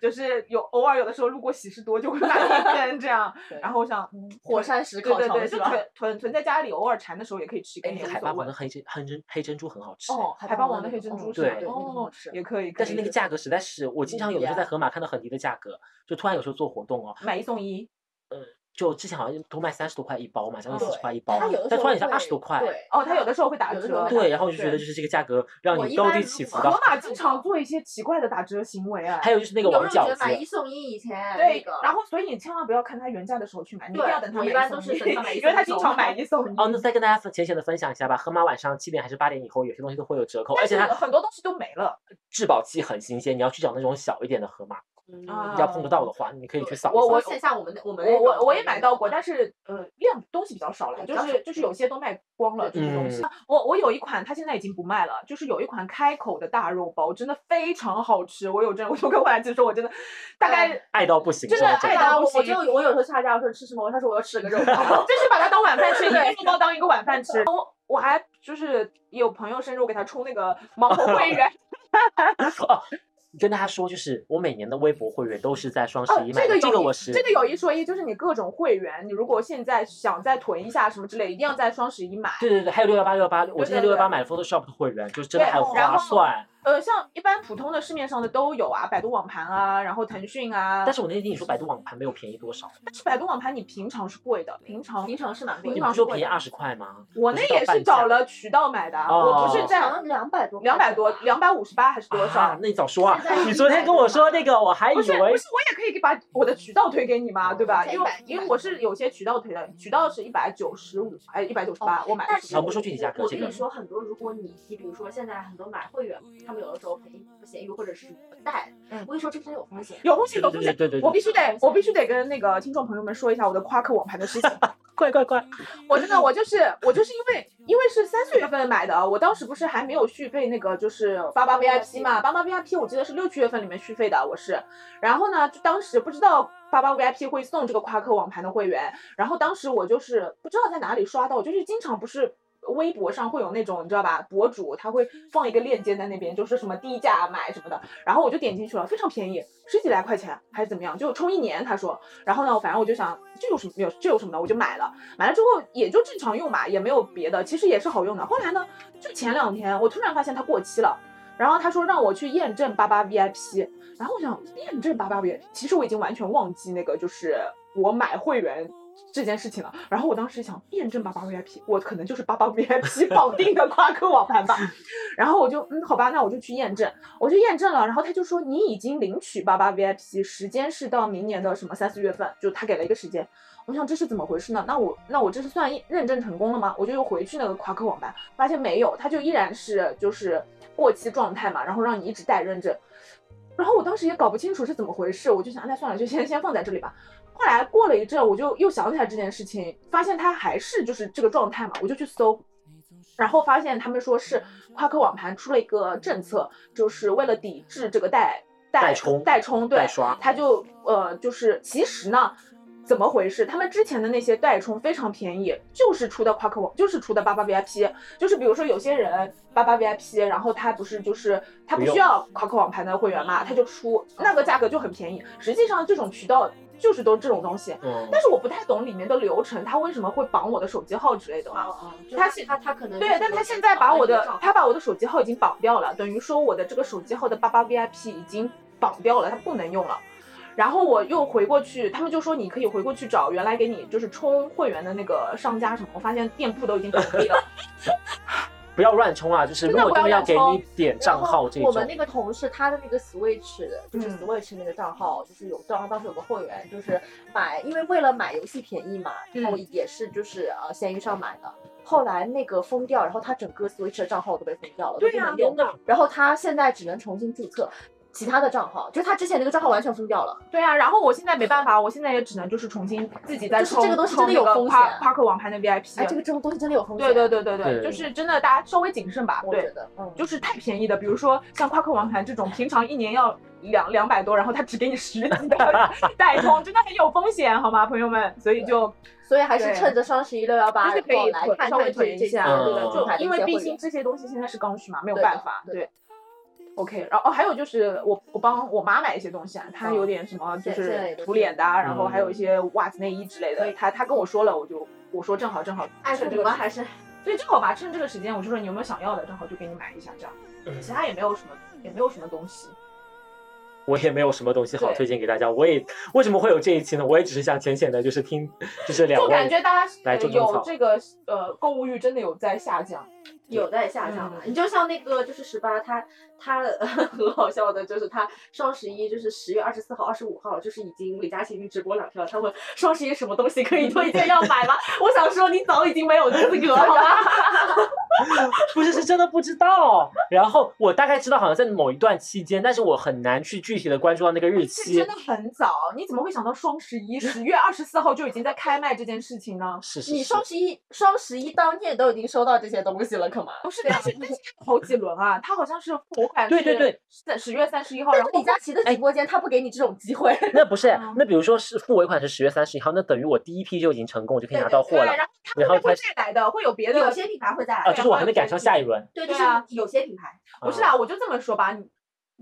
就是有偶尔有的时候路过喜事多就会买一根这样。然后我想，火山石烤肠是吧？囤囤在家里，偶尔馋的时候也可以吃一根。海霸王的黑珍黑珍黑珍珠很好吃。哦，海霸王的黑珍珠对，哦，也可以。但是那个价格实在是，我经常有的时候在盒马看到很低的价格，就突然有时候做活动哦，买一送一。呃。就之前好像都卖三十多块一包嘛，将近四十块一包，但突然间二十多块。对哦，他有的时候会打折。对，然后我就觉得就是这个价格让你高低起伏的。盒马经常做一些奇怪的打折行为啊。还有就是那个王饺子。买一送一以前。对，然后所以你千万不要看它原价的时候去买，你一定要等它 买一送一。因为它经常买一送一。哦，那再跟大家浅浅的分享一下吧，盒马晚上七点还是八点以后，有些东西都会有折扣，而且它很多东西都没了。质保期很新鲜，你要去找那种小一点的盒马。啊，要碰得到的话，你可以去扫。我我线下我们我们我我我也买到过，但是呃量东西比较少了，就是就是有些都卖光了这些东西。我我有一款，它现在已经不卖了，就是有一款开口的大肉包，真的非常好吃。我有真，我就跟外姐说，我真的大概爱到不行，真的爱到不行。我就我有时候下架，我说吃什么，他说我要吃个肉包，就是把它当晚饭吃，一个肉包当一个晚饭吃。我我还就是有朋友生日，我给他充那个盲盒会员。跟大家说，就是我每年的微博会员都是在双十一买的。这个我是这个有一说一，就是你各种会员，你如果现在想再囤一下什么之类，一定要在双十一买。对对对，还有六幺八六幺八，我今天六幺八买了 Photoshop 的会员，就是真的很划算。呃，像一般普通的市面上的都有啊，百度网盘啊，然后腾讯啊。但是我那天听你说百度网盘没有便宜多少。但是百度网盘你平常是贵的，平常平常是蛮贵。你不是说便宜二十块吗？我那也是找了渠道买的，我不是在两百多，两百多，两百五十八还是多少？那你早说啊！你昨天跟我说那个，我还以为不是，不是，我也可以把我的渠道推给你嘛，对吧？因为因为我是有些渠道推的，渠道是一百九十五，哎，一百九十八，我买的。啊，不说具体价格，我跟你说很多，如果你你比如说现在很多买会员，他们有的时候肯定不。咸鱼或者是不带，嗯，我跟你说这真有风险，有风险，有风险，对对，我必须得，我必须得跟那个听众朋友们说一下我的夸克网盘的事情，快快快，我真的我就是我就是因为因为是三四月份买的，我当时不是还没有续费那个就是八八 VIP 嘛，八八 VIP 我记得是六七月份里面续费的，我是，然后呢就当时不知道八八 VIP 会送这个夸克网盘的会员，然后当时我就是不知道在哪里刷到，就是经常不是。微博上会有那种你知道吧，博主他会放一个链接在那边，就是什么低价买什么的，然后我就点进去了，非常便宜，十几来块钱还是怎么样，就充一年他说，然后呢，反正我就想这有什么没有这有什么的，我就买了，买了之后也就正常用嘛，也没有别的，其实也是好用的。后来呢，就前两天我突然发现它过期了，然后他说让我去验证八八 VIP，然后我想验证八八 VIP，其实我已经完全忘记那个就是我买会员。这件事情了。然后我当时想验证八八 VIP，我可能就是八八 VIP 绑定的夸克网盘吧。然后我就嗯，好吧，那我就去验证，我就验证了。然后他就说你已经领取八八 VIP，时间是到明年的什么三四月份，就他给了一个时间。我想这是怎么回事呢？那我那我这是算认证成功了吗？我就又回去那个夸克网盘，发现没有，它就依然是就是过期状态嘛，然后让你一直待认证。然后我当时也搞不清楚是怎么回事，我就想那算了，就先先放在这里吧。后来过了一阵，我就又想起来这件事情，发现他还是就是这个状态嘛，我就去搜，然后发现他们说是夸克网盘出了一个政策，就是为了抵制这个代代充代充对他就呃就是其实呢。怎么回事？他们之前的那些代充非常便宜，就是出的夸克网，就是出的八八 VIP，就是比如说有些人八八 VIP，然后他不是就是他不需要夸克网盘的会员嘛，他就出那个价格就很便宜。实际上这种渠道就是都这种东西，但是我不太懂里面的流程，他为什么会绑我的手机号之类的？他现他他可能对，但他现在把我的他把我的手机号已经绑掉了，等于说我的这个手机号的八八 VIP 已经绑掉了，他不能用了。然后我又回过去，他们就说你可以回过去找原来给你就是充会员的那个商家什么，我发现店铺都已经倒闭了。不要乱充啊！就是如果真的要给你点账号这种。我们那个同事他的那个 Switch 就是 Switch 那个账号，就是有账号当时有个会员，就是买，因为为了买游戏便宜嘛，然后也是就是呃闲鱼上买的，后来那个封掉，然后他整个 Switch 的账号都被封掉了，对呀，用的。然后他现在只能重新注册。其他的账号，就是他之前那个账号完全封掉了。对啊，然后我现在没办法，我现在也只能就是重新自己再充。这个东西真的有风险。夸克网盘的 VIP，哎，这个这种东西真的有风险。对对对对对，就是真的，大家稍微谨慎吧。我觉得，嗯，就是太便宜的，比如说像夸克网盘这种，平常一年要两两百多，然后他只给你十几的代充，真的很有风险，好吗，朋友们？所以就，所以还是趁着双十一六幺八，就是可以来看稍微囤一下，对的，就因为毕竟这些东西现在是刚需嘛，没有办法，对。OK，然后哦，还有就是我我帮我妈买一些东西啊，她有点什么就是涂脸的，然后还有一些袜子、内衣之类的。她她跟我说了，我就我说正好正好趁这个还是，所以正好吧，趁这个时间，我就说你有没有想要的，正好就给你买一下这样。其他也没有什么，也没有什么东西。我也没有什么东西好推荐给大家。我也为什么会有这一期呢？我也只是想浅浅的，就是听，就是两位。就感觉大家有这个呃购物欲真的有在下降。有在下降吧？你就像那个就是十八，他他 很好笑的，就是他双十一就是十月二十四号、二十五号，就是已经李佳琦已经直播两天了。他问双十一什么东西可以推荐要买吗？我想说你早已经没有资格了。不是，是真的不知道。然后我大概知道好像在某一段期间，但是我很难去具体的关注到那个日期。真的很早，你怎么会想到双十一十月二十四号就已经在开卖这件事情呢？是是。你双十一双十一当天都已经收到这些东西了，可吗？不是，但是好几轮啊，他好像是付款对对对，在十月三十一号。然后李佳琦的直播间他不给你这种机会。那不是，那比如说是付尾款是十月三十一号，那等于我第一批就已经成功，我就可以拿到货了。然后会再来的，会有别的，有些品牌会再来。啊，就是我还没赶上下一轮。对对啊，有些品牌不是啊，我就这么说吧，你。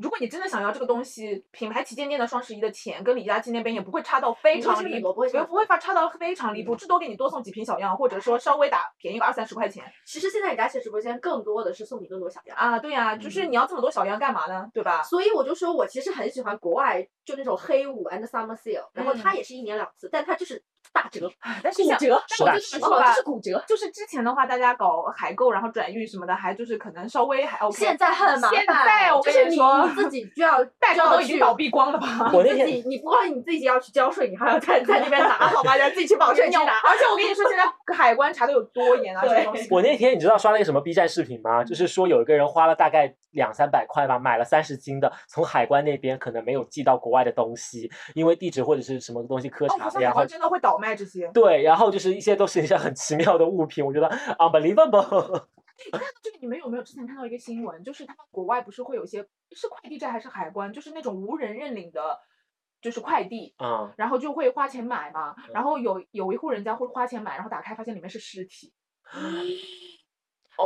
如果你真的想要这个东西，品牌旗舰店的双十一的钱跟李佳琦那边也不会差到非常离谱，不会不会发差到非常离谱，至多给你多送几瓶小样，或者说稍微打便宜个二三十块钱。其实现在李佳琦直播间更多的是送你更多小样啊，对呀，就是你要这么多小样干嘛呢？对吧？所以我就说我其实很喜欢国外就那种黑五 and summer sale，然后它也是一年两次，但它就是。打折，但是骨折，但我就这么说吧，是骨折。就是之前的话，大家搞海购，然后转运什么的，还就是可能稍微还 OK。现在很麻烦，现在我跟你说，你自己就要 代购都已经倒闭光了吧？我那天你不光你自己要去交税，你还要在 在那边拿，好吧？要自己去保税去拿。而且我跟你说，现在海关查的有多严啊？这个东西。我那天你知道刷了一个什么 B 站视频吗？就是说有一个人花了大概两三百块吧，买了三十斤的，从海关那边可能没有寄到国外的东西，因为地址或者是什么东西磕查，然后真的会倒卖这些。对。然后就是一些都是一些很奇妙的物品，我觉得 unbelievable。那这个你们有没有之前看到一个新闻，就是他们国外不是会有一些是快递站还是海关，就是那种无人认领的，就是快递，嗯，然后就会花钱买嘛，然后有有一户人家会花钱买，然后打开发现里面是尸体。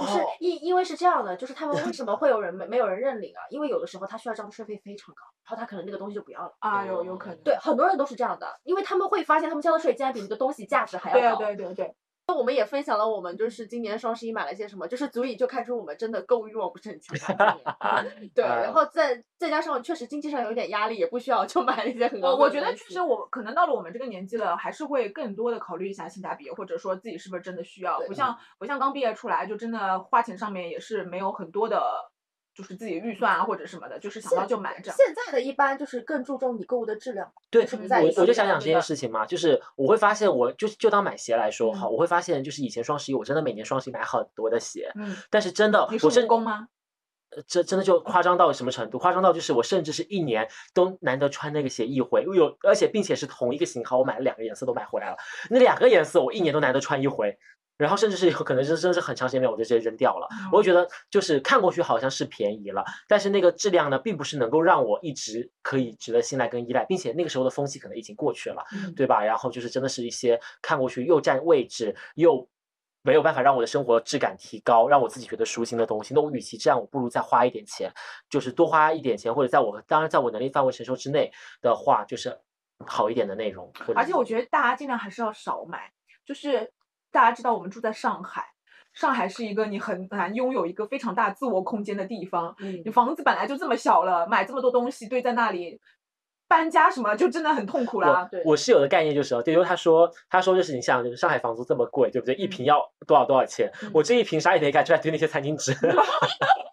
不是因因为是这样的，就是他们为什么会有人没没有人认领啊？因为有的时候他需要交的税费非常高，然后他可能那个东西就不要了啊，有有可能。对，很多人都是这样的，因为他们会发现他们交的税竟然比那个东西价值还要高。对对对对。那我们也分享了我们就是今年双十一买了些什么，就是足以就看出我们真的购物欲望不是很强大。对，然后再再加上确实经济上有点压力，也不需要就买了一些很高我觉得确实。我可能到了我们这个年纪了，还是会更多的考虑一下性价比，或者说自己是不是真的需要，不像不像刚毕业出来就真的花钱上面也是没有很多的，就是自己预算啊或者什么的，就是想到就买这样。现在的一般就是更注重你购物的质量。对，我在我就想讲这件事情嘛，就是我会发现我，就就当买鞋来说哈，嗯我会发现就是以前双十一我真的每年双十一买很多的鞋，嗯，但是真的你是我甚蜈蚣吗？呃这真的就夸张到什么程度？夸张到就是我甚至是一年都难得穿那个鞋一回，有而且并且是同一个型号，我买了两个颜色都买回来了，那两个颜色我一年都难得穿一回。然后甚至是有可能是真的是很长时间没有，我就直接扔掉了。我会觉得就是看过去好像是便宜了，但是那个质量呢，并不是能够让我一直可以值得信赖跟依赖，并且那个时候的风气可能已经过去了，嗯对吧？然后就是真的是一些看过去又占位置又没有办法让我的生活质感提高，让我自己觉得舒心的东西，那我与其这样，我不如再花一点钱，就是多花一点钱，或者在我当然在我能力范围承受之内的话，就是好一点的内容。而且我觉得大家尽量还是要少买，就是大家知道我们住在上海，上海是一个你很难拥有一个非常大自我空间的地方，嗯你房子本来就这么小了，买这么多东西堆在那里，搬家什么就真的很痛苦啦。对我室友的概念就是就是他说，他说就是你想，就是上海房租这么贵，对不对？一瓶要多少多少钱？嗯我这一瓶啥也没干，就在堆那些餐巾纸。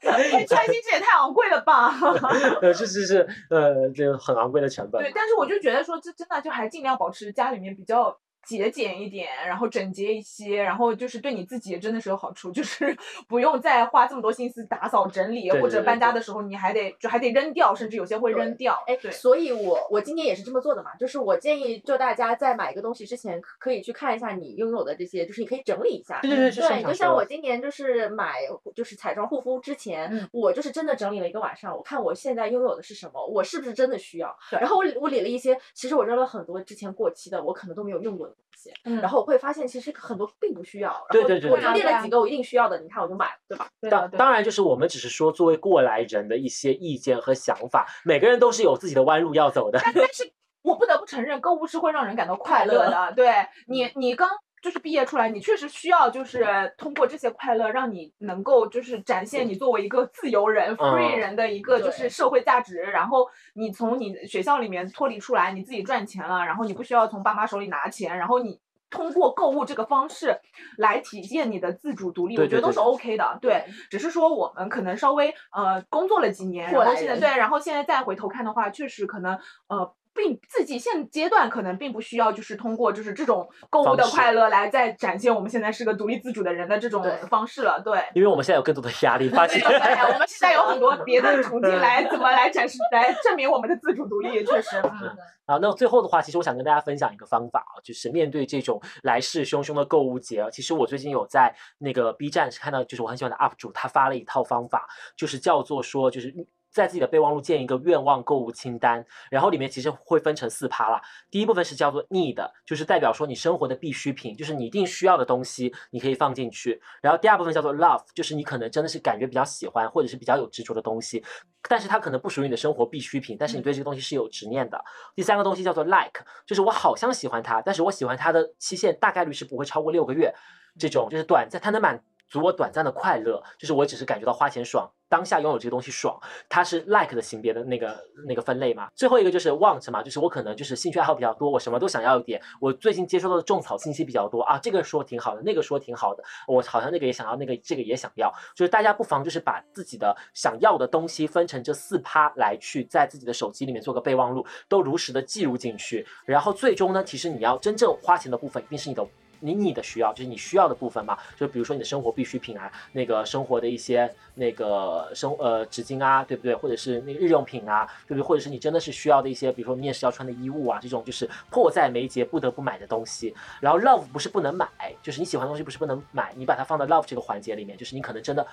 哎，穿新这也太昂贵了吧？呃，是是是，呃，就很昂贵的成本。对，但是我就觉得说，这真的就还尽量保持家里面比较节俭一点，然后整洁一些，然后就是对你自己也真的是有好处，就是不用再花这么多心思打扫整理，或者搬家的时候你还得就还得扔掉，甚至有些会扔掉。哎，对，所以我我今年也是这么做的嘛，就是我建议就大家在买一个东西之前，可可以去看一下你拥有的这些，就是你可以整理一下。对对对，对，就像我今年就是买就是彩妆护肤之前，嗯我就是真的整理了一个晚上，我看我现在拥有的是什么，我是不是真的需要。然后我理我理了一些，其实我扔了很多之前过期的，我可能都没有用过的东西。嗯然后我会发现其实很多并不需要，然后对对对对我就列了几个我一定需要的，你看我就买了，对吧？当当然，就是我们只是说作为过来人的一些意见和想法，每个人都是有自己的弯路要走的。但但是我不得不承认，购物是会让人感到快乐的。对你，你刚就是毕业出来，你确实需要就是通过这些快乐，让你能够就是展现你作为一个自由人、free 嗯人的一个就是社会价值。然后你从你学校里面脱离出来，你自己赚钱了，然后你不需要从爸妈手里拿钱，然后你。通过购物这个方式来体现你的自主独立，我觉得都是 OK 的。对，只是说我们可能稍微呃工作了几年，过来人然后现在对，然后现在再回头看的话，确实可能呃。并自己现阶段可能并不需要，就是通过就是这种购物的快乐来再展现我们现在是个独立自主的人的这种方式了。对，因为我们现在有更多的压力，发现对，我们现在有很多别的途径来 怎么来展示、来证明我们的自主独立，确实。嗯啊，那最后的话，其实我想跟大家分享一个方法啊，就是面对这种来势汹汹的购物节啊，其实我最近有在那个 B 站看到，就是我很喜欢的 UP 主，他发了一套方法，就是叫做说，就是在自己的备忘录建一个愿望购物清单，然后里面其实会分成四趴啦。第一部分是叫做 need，就是代表说你生活的必需品，就是你一定需要的东西，你可以放进去。然后第二部分叫做 love，就是你可能真的是感觉比较喜欢或者是比较有执着的东西，但是它可能不属于你的生活必需品，但是你对这个东西是有执念的。第三个东西叫做 like，就是我好像喜欢它，但是我喜欢它的期限大概率是不会超过六个月，这种就是短暂，它能满足我短暂的快乐，就是我只是感觉到花钱爽，当下拥有这个东西爽，它是 like 的型别的那个那个分类嘛。最后一个就是 want 嘛，就是我可能就是兴趣爱好比较多，我什么都想要一点，我最近接收到的种草信息比较多啊，这个说挺好的，那个说挺好的，我好像那个也想要，那个这个也想要，就是大家不妨就是把自己的想要的东西分成这四趴来去在自己的手机里面做个备忘录，都如实的记录进去，然后最终呢，其实你要真正花钱的部分一定是你的。你你的需要就是你需要的部分嘛，就比如说你的生活必需品啊，那个生活的一些那个生呃纸巾啊，对不对？或者是那个日用品啊，对不对？或者是你真的是需要的一些，比如说面试要穿的衣物啊，这种就是迫在眉睫不得不买的东西。然后 love 不是不能买，就是你喜欢的东西不是不能买，你把它放到 love 这个环节里面，就是你可能真的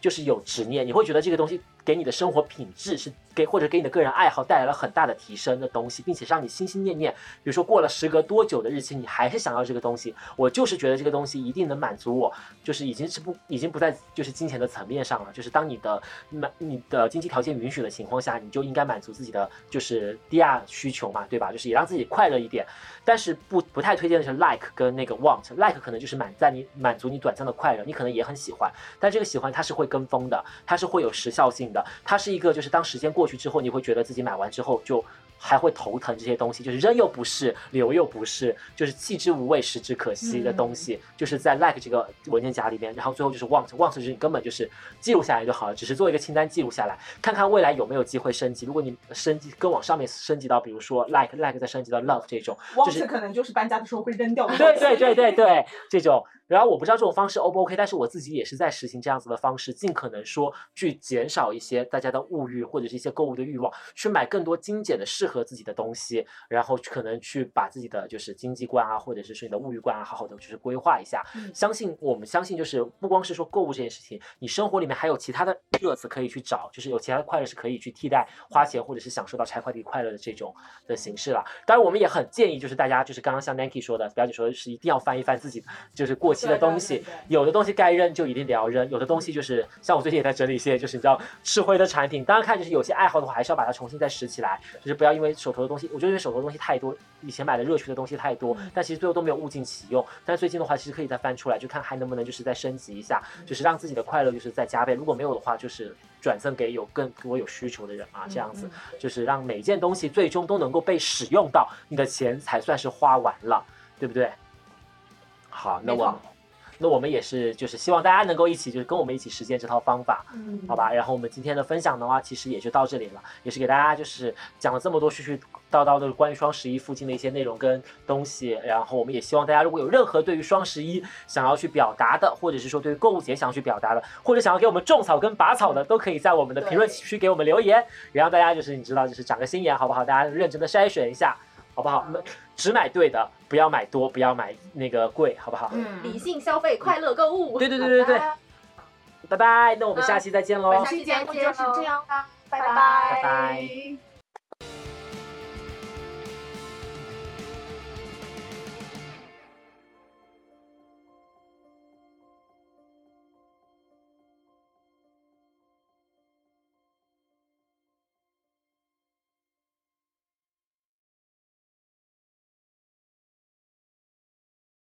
就是有执念，你会觉得这个东西给你的生活品质是给或者给你的个人爱好带来了很大的提升的东西，并且让你心心念念，比如说过了时隔多久的日期，你还是想要这个东西。我就是觉得这个东西一定能满足我，就是已经是不已经不在就是金钱的层面上了，就是当你的满你的经济条件允许的情况下，你就应该满足自己的就是第二需求嘛，对吧？就是也让自己快乐一点。但是不不太推荐的是 like 跟那个 want，like 可能就是满在你满足你短暂的快乐，你可能也很喜欢，但这个喜欢它是会跟风的，它是会有时效性的，它是一个就是当时间过去之后，你会觉得自己买完之后就。还会头疼这些东西，就是扔又不是，留又不是，就是弃之无味，食之可惜的东西，就是在 like 这个文件夹里面，然后最后就是 want，want 就是你根本就是记录下来就好了，只是做一个清单记录下来，看看未来有没有机会升级。如果你升级更往上面升级到，比如说 like，like 再升级到 love 这种，就是可能就是搬家的时候会扔掉的。对对对对对，这种。然后我不知道这种方式 O 不 OK，但是我自己也是在实行这样子的方式，尽可能说去减少一些大家的物欲或者是一些购物的欲望，去买更多精简的适合自己的东西。然后可能去把自己的就是经济观啊，或者是说你的物欲观啊，好好的就是规划一下。相信我们相信就是不光是说购物这件事情，你生活里面还有其他的乐子可以去找，就是有其他的快乐是可以去替代花钱或者是享受到拆快递快乐的这种的形式了。当然我们也很建议就是大家就是刚刚像 Nancy 说的，表姐说的是一定要翻一翻自己就是过期的东西，有的东西该扔就一定得要扔，有的东西就是像我最近也在整理一些就是你知道吃灰的产品，当然看就是有些爱好的话还是要把它重新再拾起来，就是不要因为手头的东西。我觉得因为手头东西太多，以前买的热血的东西太多，但其实最后都没有物尽其用。但最近的话，其实可以再翻出来，就看还能不能就是再升级一下，就是让自己的快乐就是再加倍。如果没有的话，就是转赠给有更多有需求的人啊，这样子就是让每件东西最终都能够被使用到，你的钱才算是花完了，对不对？好，那我。那我们也是，就是希望大家能够一起，就是跟我们一起实践这套方法，嗯，好吧。然后我们今天的分享的话，其实也就到这里了，也是给大家就是讲了这么多絮絮叨叨的关于双十一附近的一些内容跟东西。然后我们也希望大家如果有任何对于双十一想要去表达的，或者是说对于购物节想要去表达的，或者想要给我们种草跟拔草的，都可以在我们的评论区给我们留言，也让大家就是你知道，就是长个心眼，好不好？大家认真的筛选一下。好不好？只买对的，不要买多，不要买那个贵，好不好？嗯，理性消费，快乐购物。对对对对对。拜拜，那我们下期再见喽。下期节目就是这样啦，拜拜拜拜。